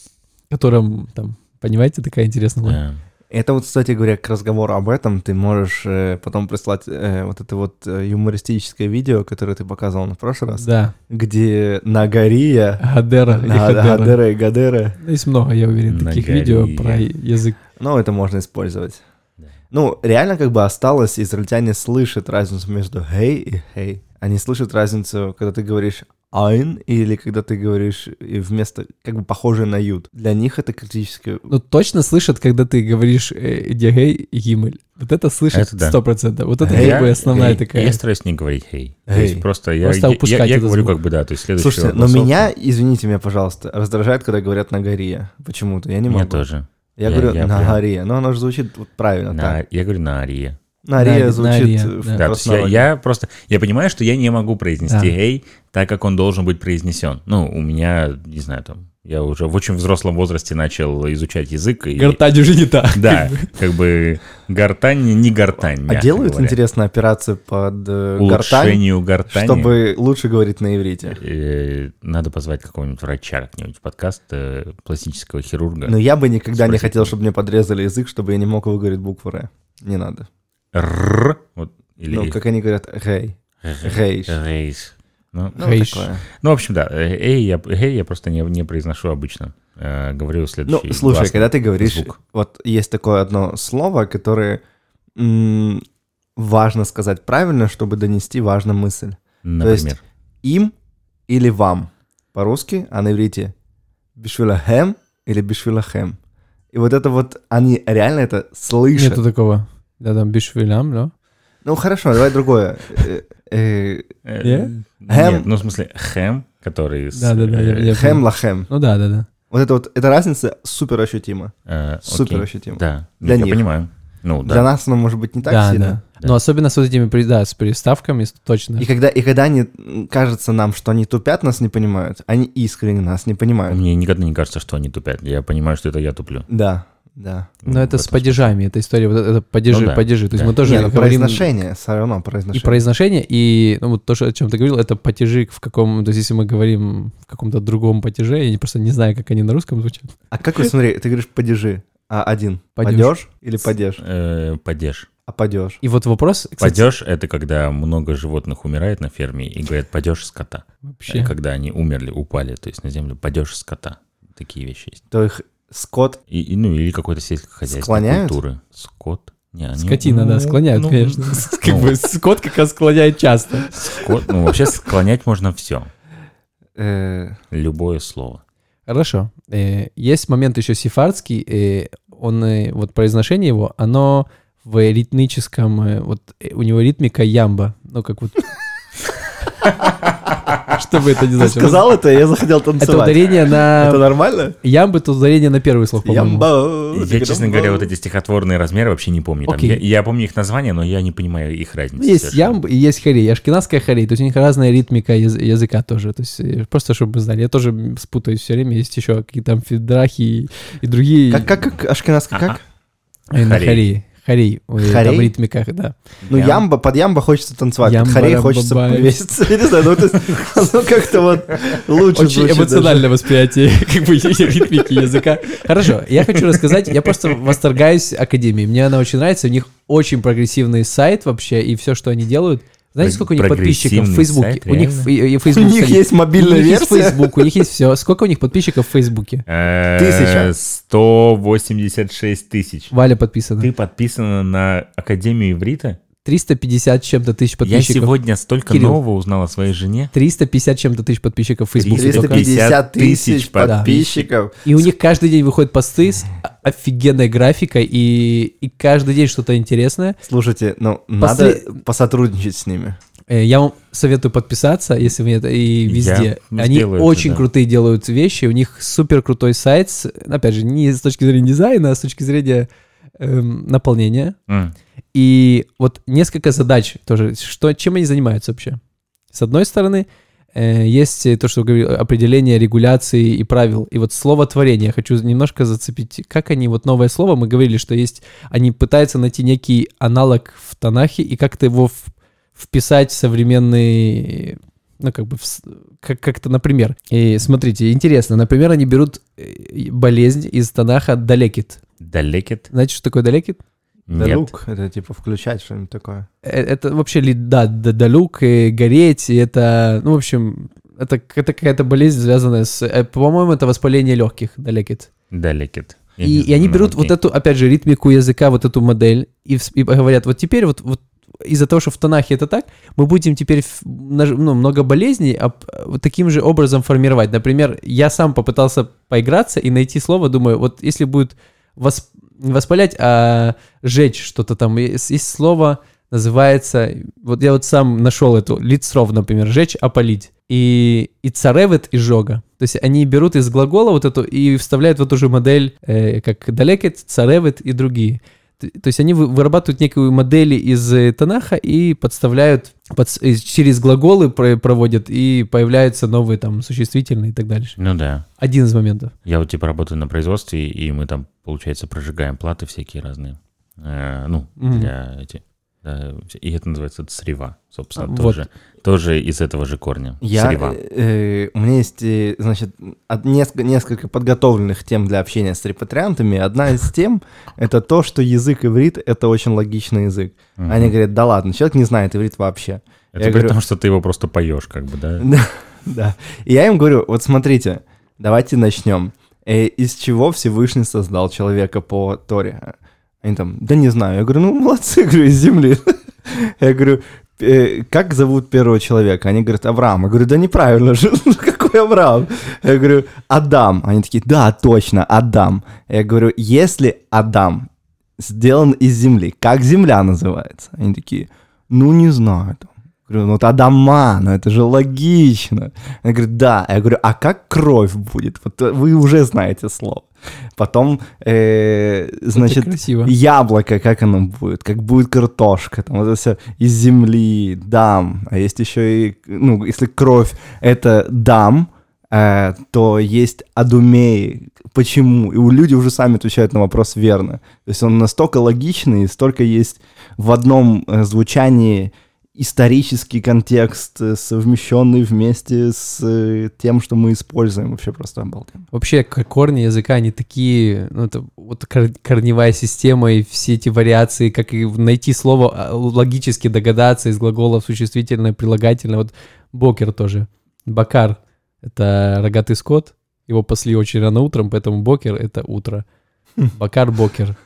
которым там, понимаете, такая интересная. Да. Это вот, кстати говоря, к разговору об этом ты можешь э, потом прислать э, вот это вот э, юмористическое видео, которое ты показывал в прошлый раз, Да, где Нагария, Гадера на-. Гадера и Гадера, Есть много, я уверен, таких Нагария. видео про язык. ну, это можно использовать. Да. Ну, реально как бы осталось, израильтяне слышат разницу между «hey» и «hey». Они слышат разницу, когда ты говоришь «ein» или когда ты говоришь и вместо, как бы похожее на «ют». Для них это критически... Ну, точно слышат, когда ты говоришь э, Дягей и Гимель. Вот это слышат да. сто процентов. Вот это Я- как бы основная такая. Я стараюсь не говорить «хей». То «Хей». есть просто я, Просто я- я, я говорю звук. как бы, да, то есть следующий Слушайте, но меня, извините меня, пожалуйста, раздражает, когда говорят «нагария». Почему-то, я не могу. Меня тоже. Я, Я- говорю я прям- «нагария», но оно же звучит вот правильно На- так. я говорю на ария. «Нария» На- звучит «нария», в да. Да, то есть я, я просто, я понимаю, что я не могу произнести Да. «эй», так как он должен быть произнесен. Ну, у меня, не знаю, там, я уже в очень взрослом возрасте начал изучать язык. И, Гортань уже не так. Да, как бы гортань не гортань, А делают, говоря. интересно, операцию под э, гортань, Улучшению гортани. чтобы лучше говорить на иврите? Э, Надо позвать какого-нибудь врача как-нибудь в подкаст, э, пластического хирурга. Но я бы никогда не хотел, чтобы мне подрезали язык, чтобы я не мог выговорить букву «р». Не надо. Р, вот, или Ну, как они говорят, «гей». «Гейш». Рейс. Ну, Ну, такое. ну, в общем, да, э, эй, я, эй, я просто не, не произношу обычно. Э, говорю Ну, следующий слушай, гласный когда ты говоришь, звук. вот есть такое одно слово, которое м, важно сказать правильно, чтобы донести важную мысль. Например. Им или вам по-русски, а на иврите бишвилахем или бишвилахем. И вот это вот, они реально это слышат. Нету такого. Да, там бишвилям, да? Ну хорошо, давай другое. Э, э, Э? Хэм. Нет, ну, в смысле, хэм, который... я- э, я- Хэм лахем. Ну да, да, да. Вот это вот, эта разница супер ощутима. Супер ощутима. Да, Для я понимаю. Ну, да. Для нас оно может быть не так да, сильно. да. Да. Но особенно с вот этими, да, с переставками, точно. И когда, и когда они, кажется нам, что они тупят, нас не понимают, они искренне нас не понимают. Мне никогда не кажется, что они тупят. Я понимаю, что это я туплю. Да, да. Но это с падежами, это история, вот это падежи, Ну да, падежи. То есть да. мы тоже Не, ну, говорим произношение, все равно и произношение. произношение, и ну, вот то, что, о чем ты говорил, это падежи в каком, то есть если мы говорим в каком-то другом падеже, я просто не знаю, как они на русском звучат. А как вот смотри, ты говоришь падежи, а один? Падеж. Падеж или падеж? Э, падеж. А падеж. И вот вопрос, кстати, Падеж — это когда много животных умирает на ферме и говорят падеж скота. вообще. Когда они умерли, упали, то есть на землю, падеж скота. Такие вещи есть. То их скот И, и, ну, или какой-то сельскохозяйственной Склоняют? культуры. Скот? Не, они- Скотина, да, ну, склоняют, ну, конечно. Как ну, бы скот как раз склоняет часто. скот- ну, вообще склонять можно все. э, Любое слово. Хорошо. Э, Есть момент еще сефардский, э, он, вот произношение его, оно в ритмическом, вот у него ритмика ямба, ну как вот... Что бы это Ты значило. сказал это, я захотел Это танцевать. ударение Это на... нормально? Ямбы, это ударение на первый слог, по-моему. Ямба. Я, честно говоря, вот эти стихотворные размеры вообще не помню. Там я, я помню их названия, но я не понимаю их разницы. Ну, Есть совершенно. ямб и есть хорей. Ашкенадская хорей. То есть у них разная ритмика яз- языка тоже. То есть э, просто чтобы вы знали. Я тоже спутаюсь все время. Есть еще какие-то амфидрахи и, и другие. Как, как, как, ашкеназка как? Э, на Хорей. Хорей. Хорей. Ой, Там Хорей? в ритмиках, да. Ну, Ям- ямба, под ямба хочется танцевать, под Ямба, хорей рамба, хочется повеситься. Я не знаю, ну, то есть, оно как-то вот лучше Очень эмоциональное восприятие как бы ритмики языка. Хорошо, я хочу рассказать, я просто восторгаюсь Академией. Мне она очень нравится, у них очень прогрессивный сайт вообще, и все, что они делают. Знаете, сколько у них подписчиков в Фейсбуке? сайт, У них и- и даже. У Facebook, них кстати, есть мобильная у них есть версия. Facebook, у них есть все. Сколько у них подписчиков в Фейсбуке? Э, Тысяча. 186 тысяч. Валя подписана. Ты подписана на Академию Иврита? 350 с чем-то тысяч Я подписчиков. сегодня столько Кирилл. нового узнал о своей жене. 350 с чем-то тысяч подписчиков в Фейсбуке. 350 только. 350 тысяч подписчиков. И у них каждый день выходят посты с офигенной графикой, и, и каждый день что-то интересное. Слушайте, ну, После- надо посотрудничать с ними. Э, Я вам советую подписаться, если вы это и везде. Я Они это, очень да. крутые делают вещи, у них супер крутой сайт, с- опять же, не с точки зрения дизайна, а с точки зрения эм, наполнения. М. И вот несколько задач тоже. Что, чем они занимаются вообще? С одной стороны, э, есть то, что говорил, определение регуляции и правил. И вот слово творение. Я хочу немножко зацепить. Как они, вот новое слово, мы говорили, что есть, они пытаются найти некий аналог в Танахе и как-то его в- вписать в современный, ну, как бы, как- как-то, например. И смотрите, интересно, например, они берут э, болезнь из Танаха Далекит. Далекит? Знаете, что такое Далекит? Да Нет. лук, это типа включать что-нибудь такое. Э, Это вообще, ли- да, далюк, и гореть, и это, ну, в общем, это, это какая-то болезнь, связанная с, э, по-моему, это воспаление легких, далекит. Далекит. Я И, не и они берут вот окей. эту, опять же, ритмику языка, вот эту модель, и, и говорят, вот теперь вот, вот из-за того, что в Танахе это так, мы будем теперь ну, много болезней а, вот таким же образом формировать. Например, я сам попытался поиграться и найти слово, думаю, вот если будет вос- не воспалять, а жечь что-то там, есть, есть слово, называется, вот я вот сам нашел эту, лицров, например, жечь, опалить. И, и царевет, и жога. То есть они берут из глагола вот эту и вставляют в эту же модель, э, как далекет, царевет и другие. То есть они вы- вырабатывают некую модель из э, Танаха и подставляют, под- через глаголы про- проводят, и появляются новые там существительные и так дальше. Ну да. Один из моментов. Я вот типа работаю на производстве, и мы там, получается, прожигаем платы всякие разные. Э, ну, Мгм. для эти. Да, и это называется срева, собственно, А, вот. тоже. Тоже из этого же корня. Я, Срева. э, у меня есть, э, значит, от- несколько, несколько подготовленных тем для общения с репатриантами. Одна из тем — это то, что язык иврит — это очень логичный язык. Мгм. Они говорят, да ладно, человек не знает иврит вообще. Это я при говорю- том, что ты его просто поешь, как бы, да? Да, да. И я им говорю, вот смотрите, давайте начнем. Э, из чего Всевышний создал человека по Торе? Они там, да не знаю. Я говорю, ну молодцы, говорю, из земли. Я говорю, «Э, как зовут первого человека? Они говорят, Авраам. Я говорю, да неправильно же, Ну, какой Авраам? Я говорю, Адам. Они такие, да, точно, Адам. Я говорю, если Адам сделан из земли, как земля называется? Они такие, ну не знаю. Там». Говорю, ну это Адама, ну это же логично. Я говорю, да. Я говорю, а как кровь будет? Вот вы уже знаете слово. Потом, э, значит, яблоко, как оно будет? Как будет картошка? Там это все из земли, дам. А есть еще и, ну, если кровь это дам, э, то есть адумей. Почему? И у люди уже сами отвечают на вопрос верно. То есть он настолько логичный, столько есть в одном э, звучании исторический контекст, э, совмещенный вместе с э, тем, что мы используем. Вообще просто обалденно. Вообще корни языка, они такие, ну, это вот кор- корневая система и все эти вариации, как и найти слово, а, логически догадаться из глаголов существительное, прилагательное. Вот бокер тоже. Бакар — это рогатый скот, его пасли очень рано утром, поэтому бокер — это утро. Бакар-бокер.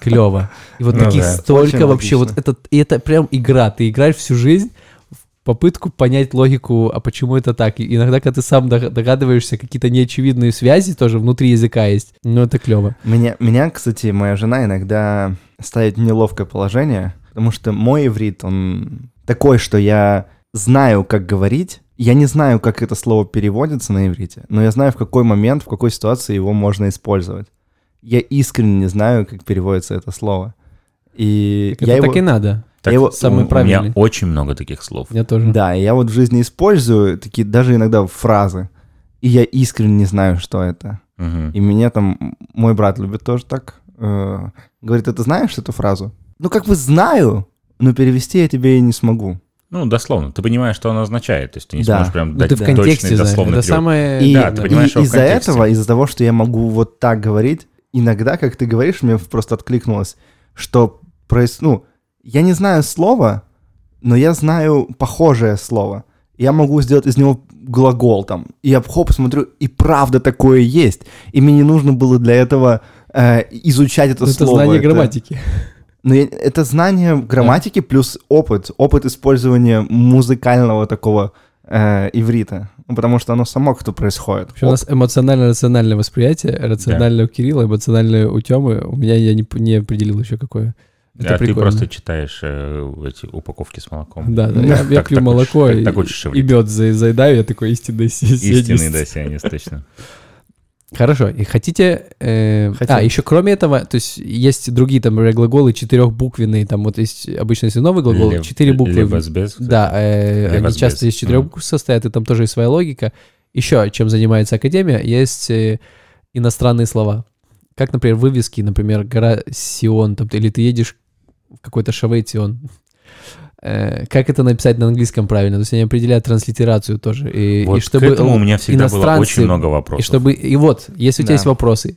Клево. И вот Ну таких да. столько вообще. Вот логично. это, и это прям игра. Ты играешь всю жизнь в попытку понять логику, а почему это так. И иногда, когда ты сам дог- догадываешься, какие-то неочевидные связи тоже внутри языка есть. Ну, это клево. Меня, меня, кстати, моя жена иногда ставит в неловкое положение, потому что мой иврит, он такой, что я знаю, как говорить, я не знаю, как это слово переводится на иврите, но я знаю, в какой момент, в какой ситуации его можно использовать. Я искренне не знаю, как переводится это слово. И Так я это его... так и надо. Так, его- самый у, у правильный. меня очень много таких слов. Я тоже. Да, и я вот в жизни использую такие даже иногда фразы, и я искренне не знаю, что это. Мгм. И меня там мой брат любит тоже так. э, говорит, это знаешь эту фразу? Ну, как бы знаю, но перевести я тебе и не смогу. Ну, дословно. Ты понимаешь, что оно означает. То есть ты не Да. сможешь прям Ну, дать ты в точный контексте знаешь. дословный Это самое... И, Да, ты и понимаешь в из-за этого, из-за того, что я могу вот так говорить, иногда, как ты говоришь, мне просто откликнулось, что проис... ну, я не знаю слова, но я знаю похожее слово. Я могу сделать из него глагол там. И я хоп, смотрю, и правда такое есть. И мне не нужно было для этого э, изучать это, Это слово. знание грамматики. Ну, я- это знание грамматики плюс опыт. Опыт использования музыкального такого э, иврита. Ну, потому что оно само как-то происходит. У нас эмоционально-рациональное восприятие, рациональное у Кирилла, эмоциональное у Тёмы. У меня я не, не определил еще какое. Это а ты прикольно. просто читаешь э, эти упаковки с молоком. Да, да, я, я Так- пью так молоко учишь- и, так и мед за- заедаю, я такой истинный си- Истинный, сионист. да, сионист, точно. Хорошо, и хотите... э, Хотим. А, еще кроме этого, то есть есть другие там глаголы четырехбуквенные, там вот есть обычно если новый глагол, Лев- четыре буквы. левозбез, Да, э, они Левозбез. часто из четырех букв состоят, и там тоже есть своя логика. Еще чем занимается Академия, есть э, иностранные слова. Как, например, вывески, например, гора Сион, там, или ты едешь в какой-то Шавей Сион. Э, Как это написать на английском правильно? То есть они определяют транслитерацию тоже. И, Вот и чтобы к этому у меня всегда было иностранцы- очень много и вопросов. чтобы и вот, если у тебя Да. есть вопросы,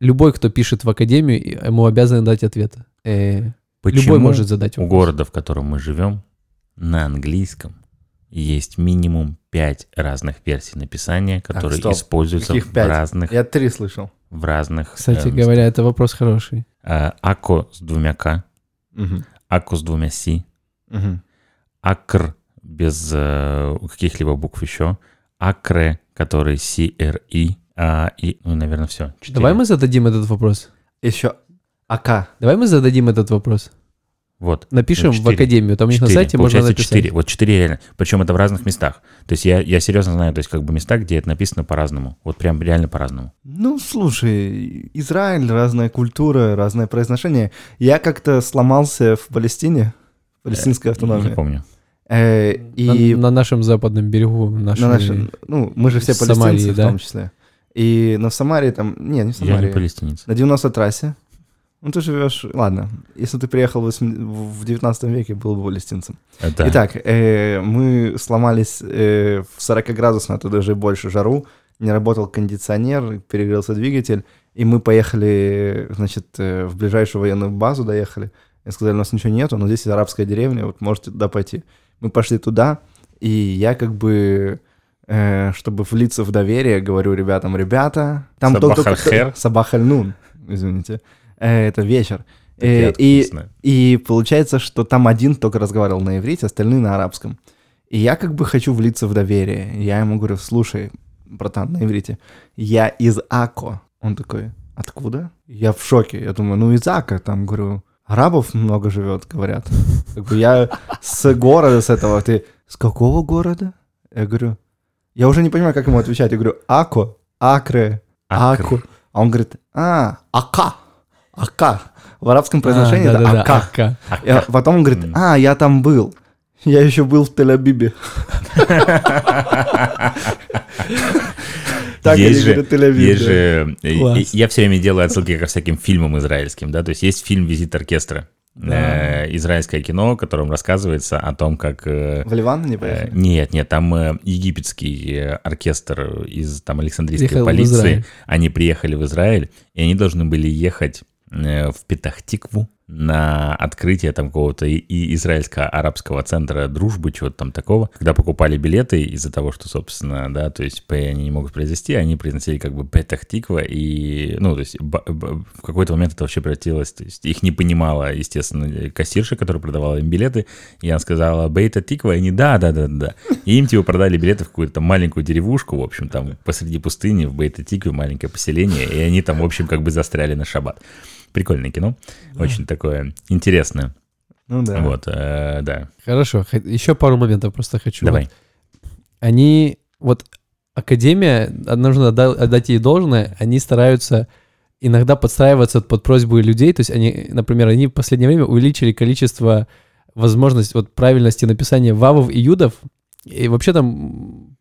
любой, кто пишет в академию, ему обязан дать ответ. Э, Почему любой может задать у вопрос. города, в котором мы живем, на английском есть минимум пять разных версий написания, которые стоп. используются Каких в пять? разных, Я три слышал. в разных. Кстати э, говоря, это вопрос хороший. э, Ако с двумя к, Мгм. Ако с двумя си, Мгм. Акр без э, каких-либо букв еще, Акре, который CRI, а, и, ну, наверное, все. Давай мы зададим этот вопрос. Еще АК. Давай мы зададим этот вопрос. Вот. Напишем Ну, в академию, там у них на сайте можно Получается написать. четыре. Вот четыре реально. Причем это в разных местах. То есть я, я серьезно знаю, то есть как бы места, где это написано по-разному. Вот прям реально по-разному. Ну, слушай, Израиль, разная культура, разное произношение. Я как-то сломался в Палестине, палестинской Не автономии. помню. Э, и на, на нашем западном берегу нашей... на нашем- ну, мы же все в Самарии, палестинцы в да? том числе. И на Самаре там, не, не в Я Самарии, не палестинец. на 90 трассе. Ну, ты живешь, ладно, если ты приехал в, восьми- в 19 веке, был бы палестинцем. Э, да. Итак, э, мы сломались э, в 40-градусную, а то даже больше жару, не работал кондиционер, перегрелся двигатель, и мы поехали, значит, э, в ближайшую военную базу доехали. И сказали, у нас ничего нету, но здесь есть арабская деревня, вот можете туда пойти. Мы пошли туда, и я как бы, э, чтобы влиться в доверие, говорю ребятам, ребята, там только... аль-хер. Сабах аль-нун, извините. Э, это вечер. Э, и, и получается, что там один только разговаривал на иврите, остальные на арабском. И я как бы хочу влиться в доверие. Я ему говорю, слушай, братан, на иврите, я из Ако. Он такой, откуда? Я в шоке. Я думаю, ну из Ака, там, говорю, арабов много живет, говорят. Как бы я с города с этого, ты с какого города? Я говорю, я уже не понимаю, как ему отвечать. Я говорю, Ако, Акре, Акр. Аку. А он говорит, а, Ака, Ака. В арабском произношении А, это Ака. Ака. И а потом он говорит, а, я там был. Я еще был в Тель-Абибе. Так есть же, Тель-Авив, есть да. же, э, Класс. э, я все время делаю отсылки ко всяким фильмам израильским, да, то есть есть фильм «Визит оркестра», э, израильское кино, в котором рассказывается о том, как... э, В Ливан не э, поехали? Нет, нет, там э, египетский э, оркестр из там Александрийской Приехал в полиции, они приехали в Израиль, и они должны были ехать э, в Петахтикву на открытие там какого-то и, и израильско-арабского центра дружбы, чего-то там такого. Когда покупали билеты из-за того, что, собственно, да, то есть П они не могут произнести, они произносили как бы Петахтиква, и, ну, то есть б- б- в какой-то момент это вообще превратилось, то есть их не понимала, естественно, кассирша, которая продавала им билеты, и она сказала Бейта Тиква, и они да, да, да, да. И им типа продали билеты в какую-то маленькую деревушку, в общем, там посреди пустыни, в Бейта Тикве маленькое поселение, и они там, в общем, как бы застряли на шаббат. Прикольное кино, очень такое интересное. Ну да. Вот, э, да. Хорошо, еще пару моментов просто хочу. Давай. Они, вот Академия, нужно отда- отдать ей должное, они стараются иногда подстраиваться под просьбы людей, то есть они, например, они в последнее время увеличили количество возможность вот правильности написания вавов и юдов, и вообще там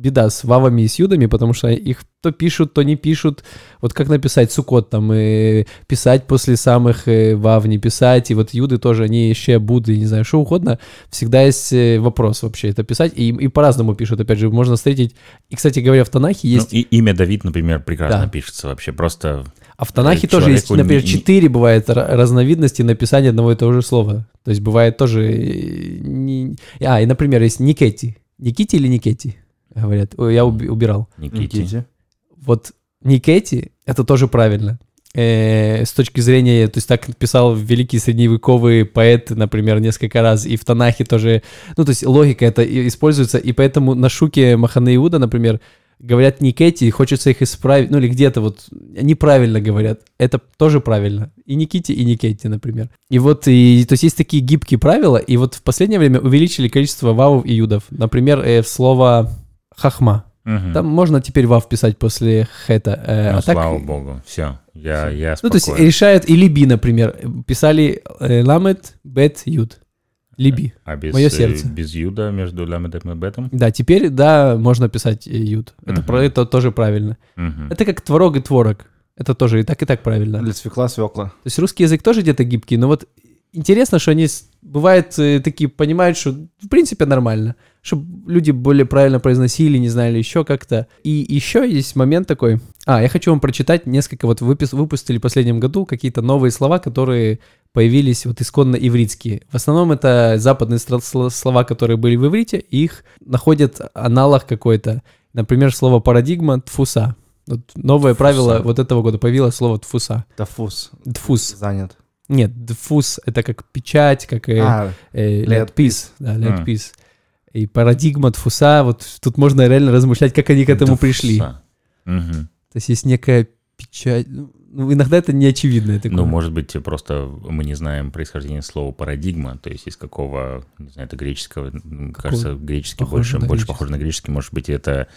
беда с вавами и с юдами, потому что их то пишут, то не пишут. Вот как написать сукот там, и писать после самых э, вав, не писать, и вот юды тоже, они еще буды, не знаю, что угодно. Всегда есть э, вопрос вообще это писать, и, и по-разному пишут, опять же, можно встретить. И, кстати говоря, в Танахе есть Ну, и имя Давид, например, прекрасно Да. пишется вообще, просто... А в Танахе Э, тоже есть, например, не- не- четыре бывает ра- разновидности написания одного и того же слова. То есть бывает тоже... э, А, и, например, есть Никети. Никити или Никети? Говорят. Ой, я уби- убирал. Никити. Никите. Вот Никети — это тоже правильно. Э, с точки зрения, то есть так писал великий средневековый поэт, например, несколько раз, и в Танахе тоже, ну, то есть логика это используется, и поэтому на шуке Махана Иуда, например, говорят Никети, и хочется их исправить, ну, или где-то вот неправильно говорят, это тоже правильно, и Никити, и Никети, например. И вот, и, то есть есть такие гибкие правила, и вот в последнее время увеличили количество вавов и юдов. Например, э, слово хахма, Мгм. Там можно теперь вав писать после хэта. э, Ну, а так- слава богу, все, я, я Ну, то есть спокоен. решают и либи, например. Писали э, ламет, бет, ют. Либи. А без, моё э, сердце. без юда между ламедом и бетом? Да, теперь, да, можно писать э, ют. Это, Мгм. про, это тоже правильно. Мгм. Это как творог и творог. Это тоже и так, и так правильно. Для свекла свекла. То есть русский язык тоже где-то гибкий, но вот интересно, что они, бывает, э, такие понимают, что в принципе нормально, чтобы люди более правильно произносили, не знали, еще как-то. И еще есть момент такой. А, я хочу вам прочитать несколько, вот выпис- выпустили в последнем году какие-то новые слова, которые появились вот исконно ивритские. В основном это западные слова, которые были в иврите, их находят аналог какой-то. Например, слово парадигма тфуса. Вот новое Тфуса. правило вот этого года появилось слово тфуса. Тафус. Тфус. Занят. Нет, диффуз — это как печать, как э, А, э, летпис. Да, летпис. И парадигма дфуса, вот тут можно реально размышлять, как они к этому Дуфса. пришли. То Мгм. есть есть некая печать... Ну, иногда это неочевидное такое. Ну, может быть, просто мы не знаем происхождение слова парадигма, то есть из какого, не знаю, это греческого, м, кажется, греческий Похоже больше, больше греческий. похоже на греческий, может быть, это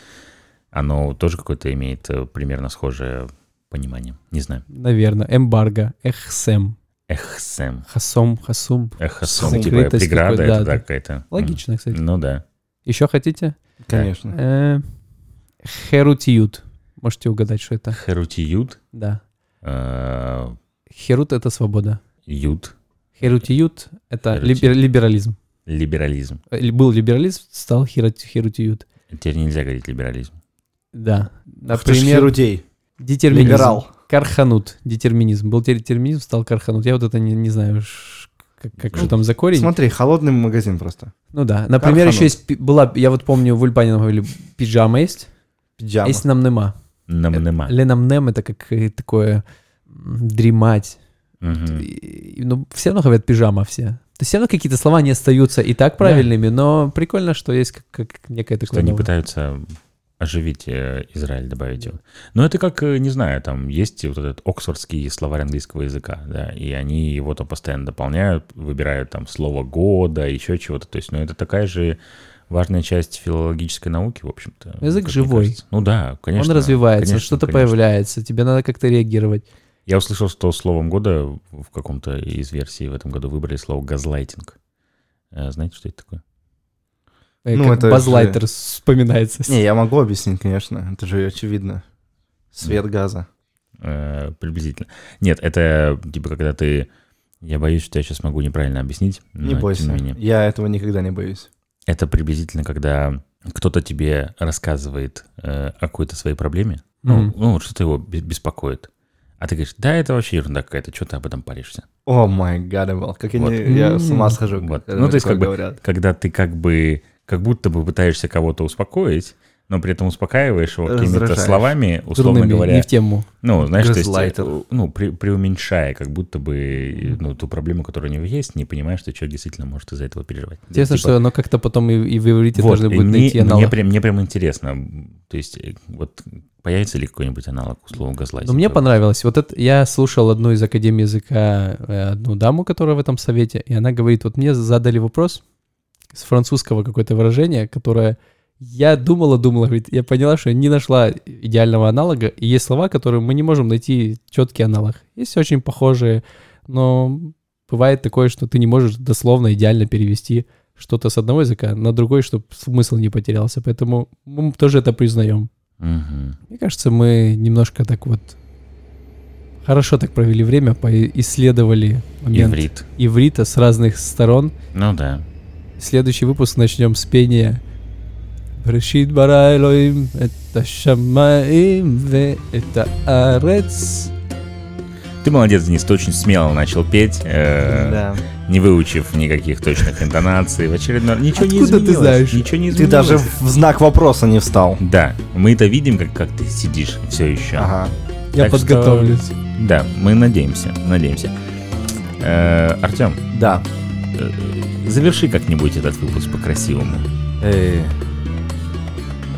оно тоже какое-то имеет э, примерно схожее понимание, не знаю. Наверное. Эмбарго, эхсем, Эхсем, хасом, хасум. Закрытость типа преграда, это да, какая-то. Логично, кстати. Ну да. Еще хотите? конечно. Э, Херутиют. Можете угадать, что это? Херутиют, Да. э, Херут — это свобода. ют, Херутиют — это либерализм. либерализм. Э, Был либерализм, стал херут- херутиют. Теперь нельзя говорить либерализм. Да. Например, херудей. детерминизм. Либерал. Карханут. Детерминизм. Был детерминизм, стал карханут. Я вот это не, не знаю, как, как что там за корень. Смотри, холодный магазин просто. Ну да. Например, Карханут. еще есть, была, я вот помню, в Ульпане нам говорили, пиджама есть, Пиджама. есть намнема. Нам нема. Ленамнем это как э, такое дремать. И- и, ну, все равно говорят пижама все. То есть все равно какие-то слова не остаются и так правильными, но прикольно, что есть как, как некое Что такое... они новое. пытаются оживить э, Израиль, добавить его. Но это как, э, не знаю, там есть вот этот оксфордский словарь английского языка, да, и они его там постоянно дополняют, выбирают там слово года, еще чего-то. То есть, ну, это такая же важная часть филологической науки, в общем-то. Язык живой. Ну да, конечно. Он развивается, что-то появляется, тебе надо как-то реагировать. Я услышал, что словом года в каком-то из версий в этом году выбрали слово газлайтинг. Э, Знаете, что это такое? Э, Ну, как это Баз же- вспоминается. Не, я могу объяснить, конечно. Это же очевидно. Свет газа. Э, приблизительно. Нет, это типа когда ты... Я боюсь, что я сейчас могу неправильно объяснить. Не бойся. не менее. Я этого никогда не боюсь. Это приблизительно, когда кто-то тебе рассказывает э, о какой-то своей проблеме, ну, Мгм. ну, вот что-то его бе- беспокоит. А ты говоришь, да, это вообще ерунда какая-то, что ты об этом паришься? Oh my God, бл. Как Вот. они, я с ума схожу. Вот. Ну, то есть как бы- говорят. Когда ты как бы, как будто бы пытаешься кого-то успокоить, но при этом успокаиваешь его какими-то словами, условно Дурными, говоря, не в тему. Ну, знаешь, то есть, э, ну, при- преуменьшая, как будто бы, ну, ту проблему, которая у него есть, не понимая, что человек действительно может из-за этого переживать. Интересно, Типа, что оно как-то потом и, и в иврите вот, должны будет мне, найти мне, аналог. прям, мне прям интересно, то есть, э, вот появится ли какой-нибудь аналог у слова газлайтинг? Но мне понравилось. Вот это я слушал одну из Академий языка, э, одну даму, которая в этом совете, и она говорит, вот мне задали вопрос с французского какое-то выражение, которое я думала, думала, говорит, я поняла, что я не нашла идеального аналога, и есть слова, которые мы не можем найти четкий аналог. Есть очень похожие, но бывает такое, что ты не можешь дословно идеально перевести что-то с одного языка на другой, чтобы смысл не потерялся. Поэтому мы тоже это признаем. Мгм. Мне кажется, мы немножко так вот хорошо так провели время, поисследовали момент Иврит. иврита с разных сторон. Ну да. Следующий выпуск начнем с пения Брешит бара Элоим, это шамаим, ве это арец. Ты молодец, Денис, ты очень смело начал петь, э, Да. не выучив никаких точных интонаций. В очередной Ничего не Откуда ты изменилось. знаешь? Ничего не Ты изменилось. даже в знак вопроса не встал. Да, мы это видим, как, как ты сидишь все еще. Ага. Я Так что- подготовлюсь. Да, мы надеемся, надеемся. Э, Артем, Да. э, заверши как-нибудь этот выпуск по-красивому. Эй.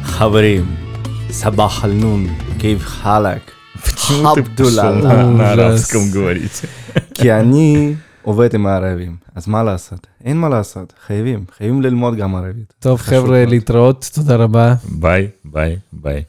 Хаварим. Сабах аль-нун. Кейв халак. Почему ты Абдулла. пошел на, на Ужас. арабском говорить? Киани עובד עם הערבים, אז מה לעשות? אין מה לעשות, חייבים, חייבים ללמוד גם ערבית. טוב, חשוב חבר'ה, מאוד. להתראות, תודה רבה. ביי, ביי, ביי.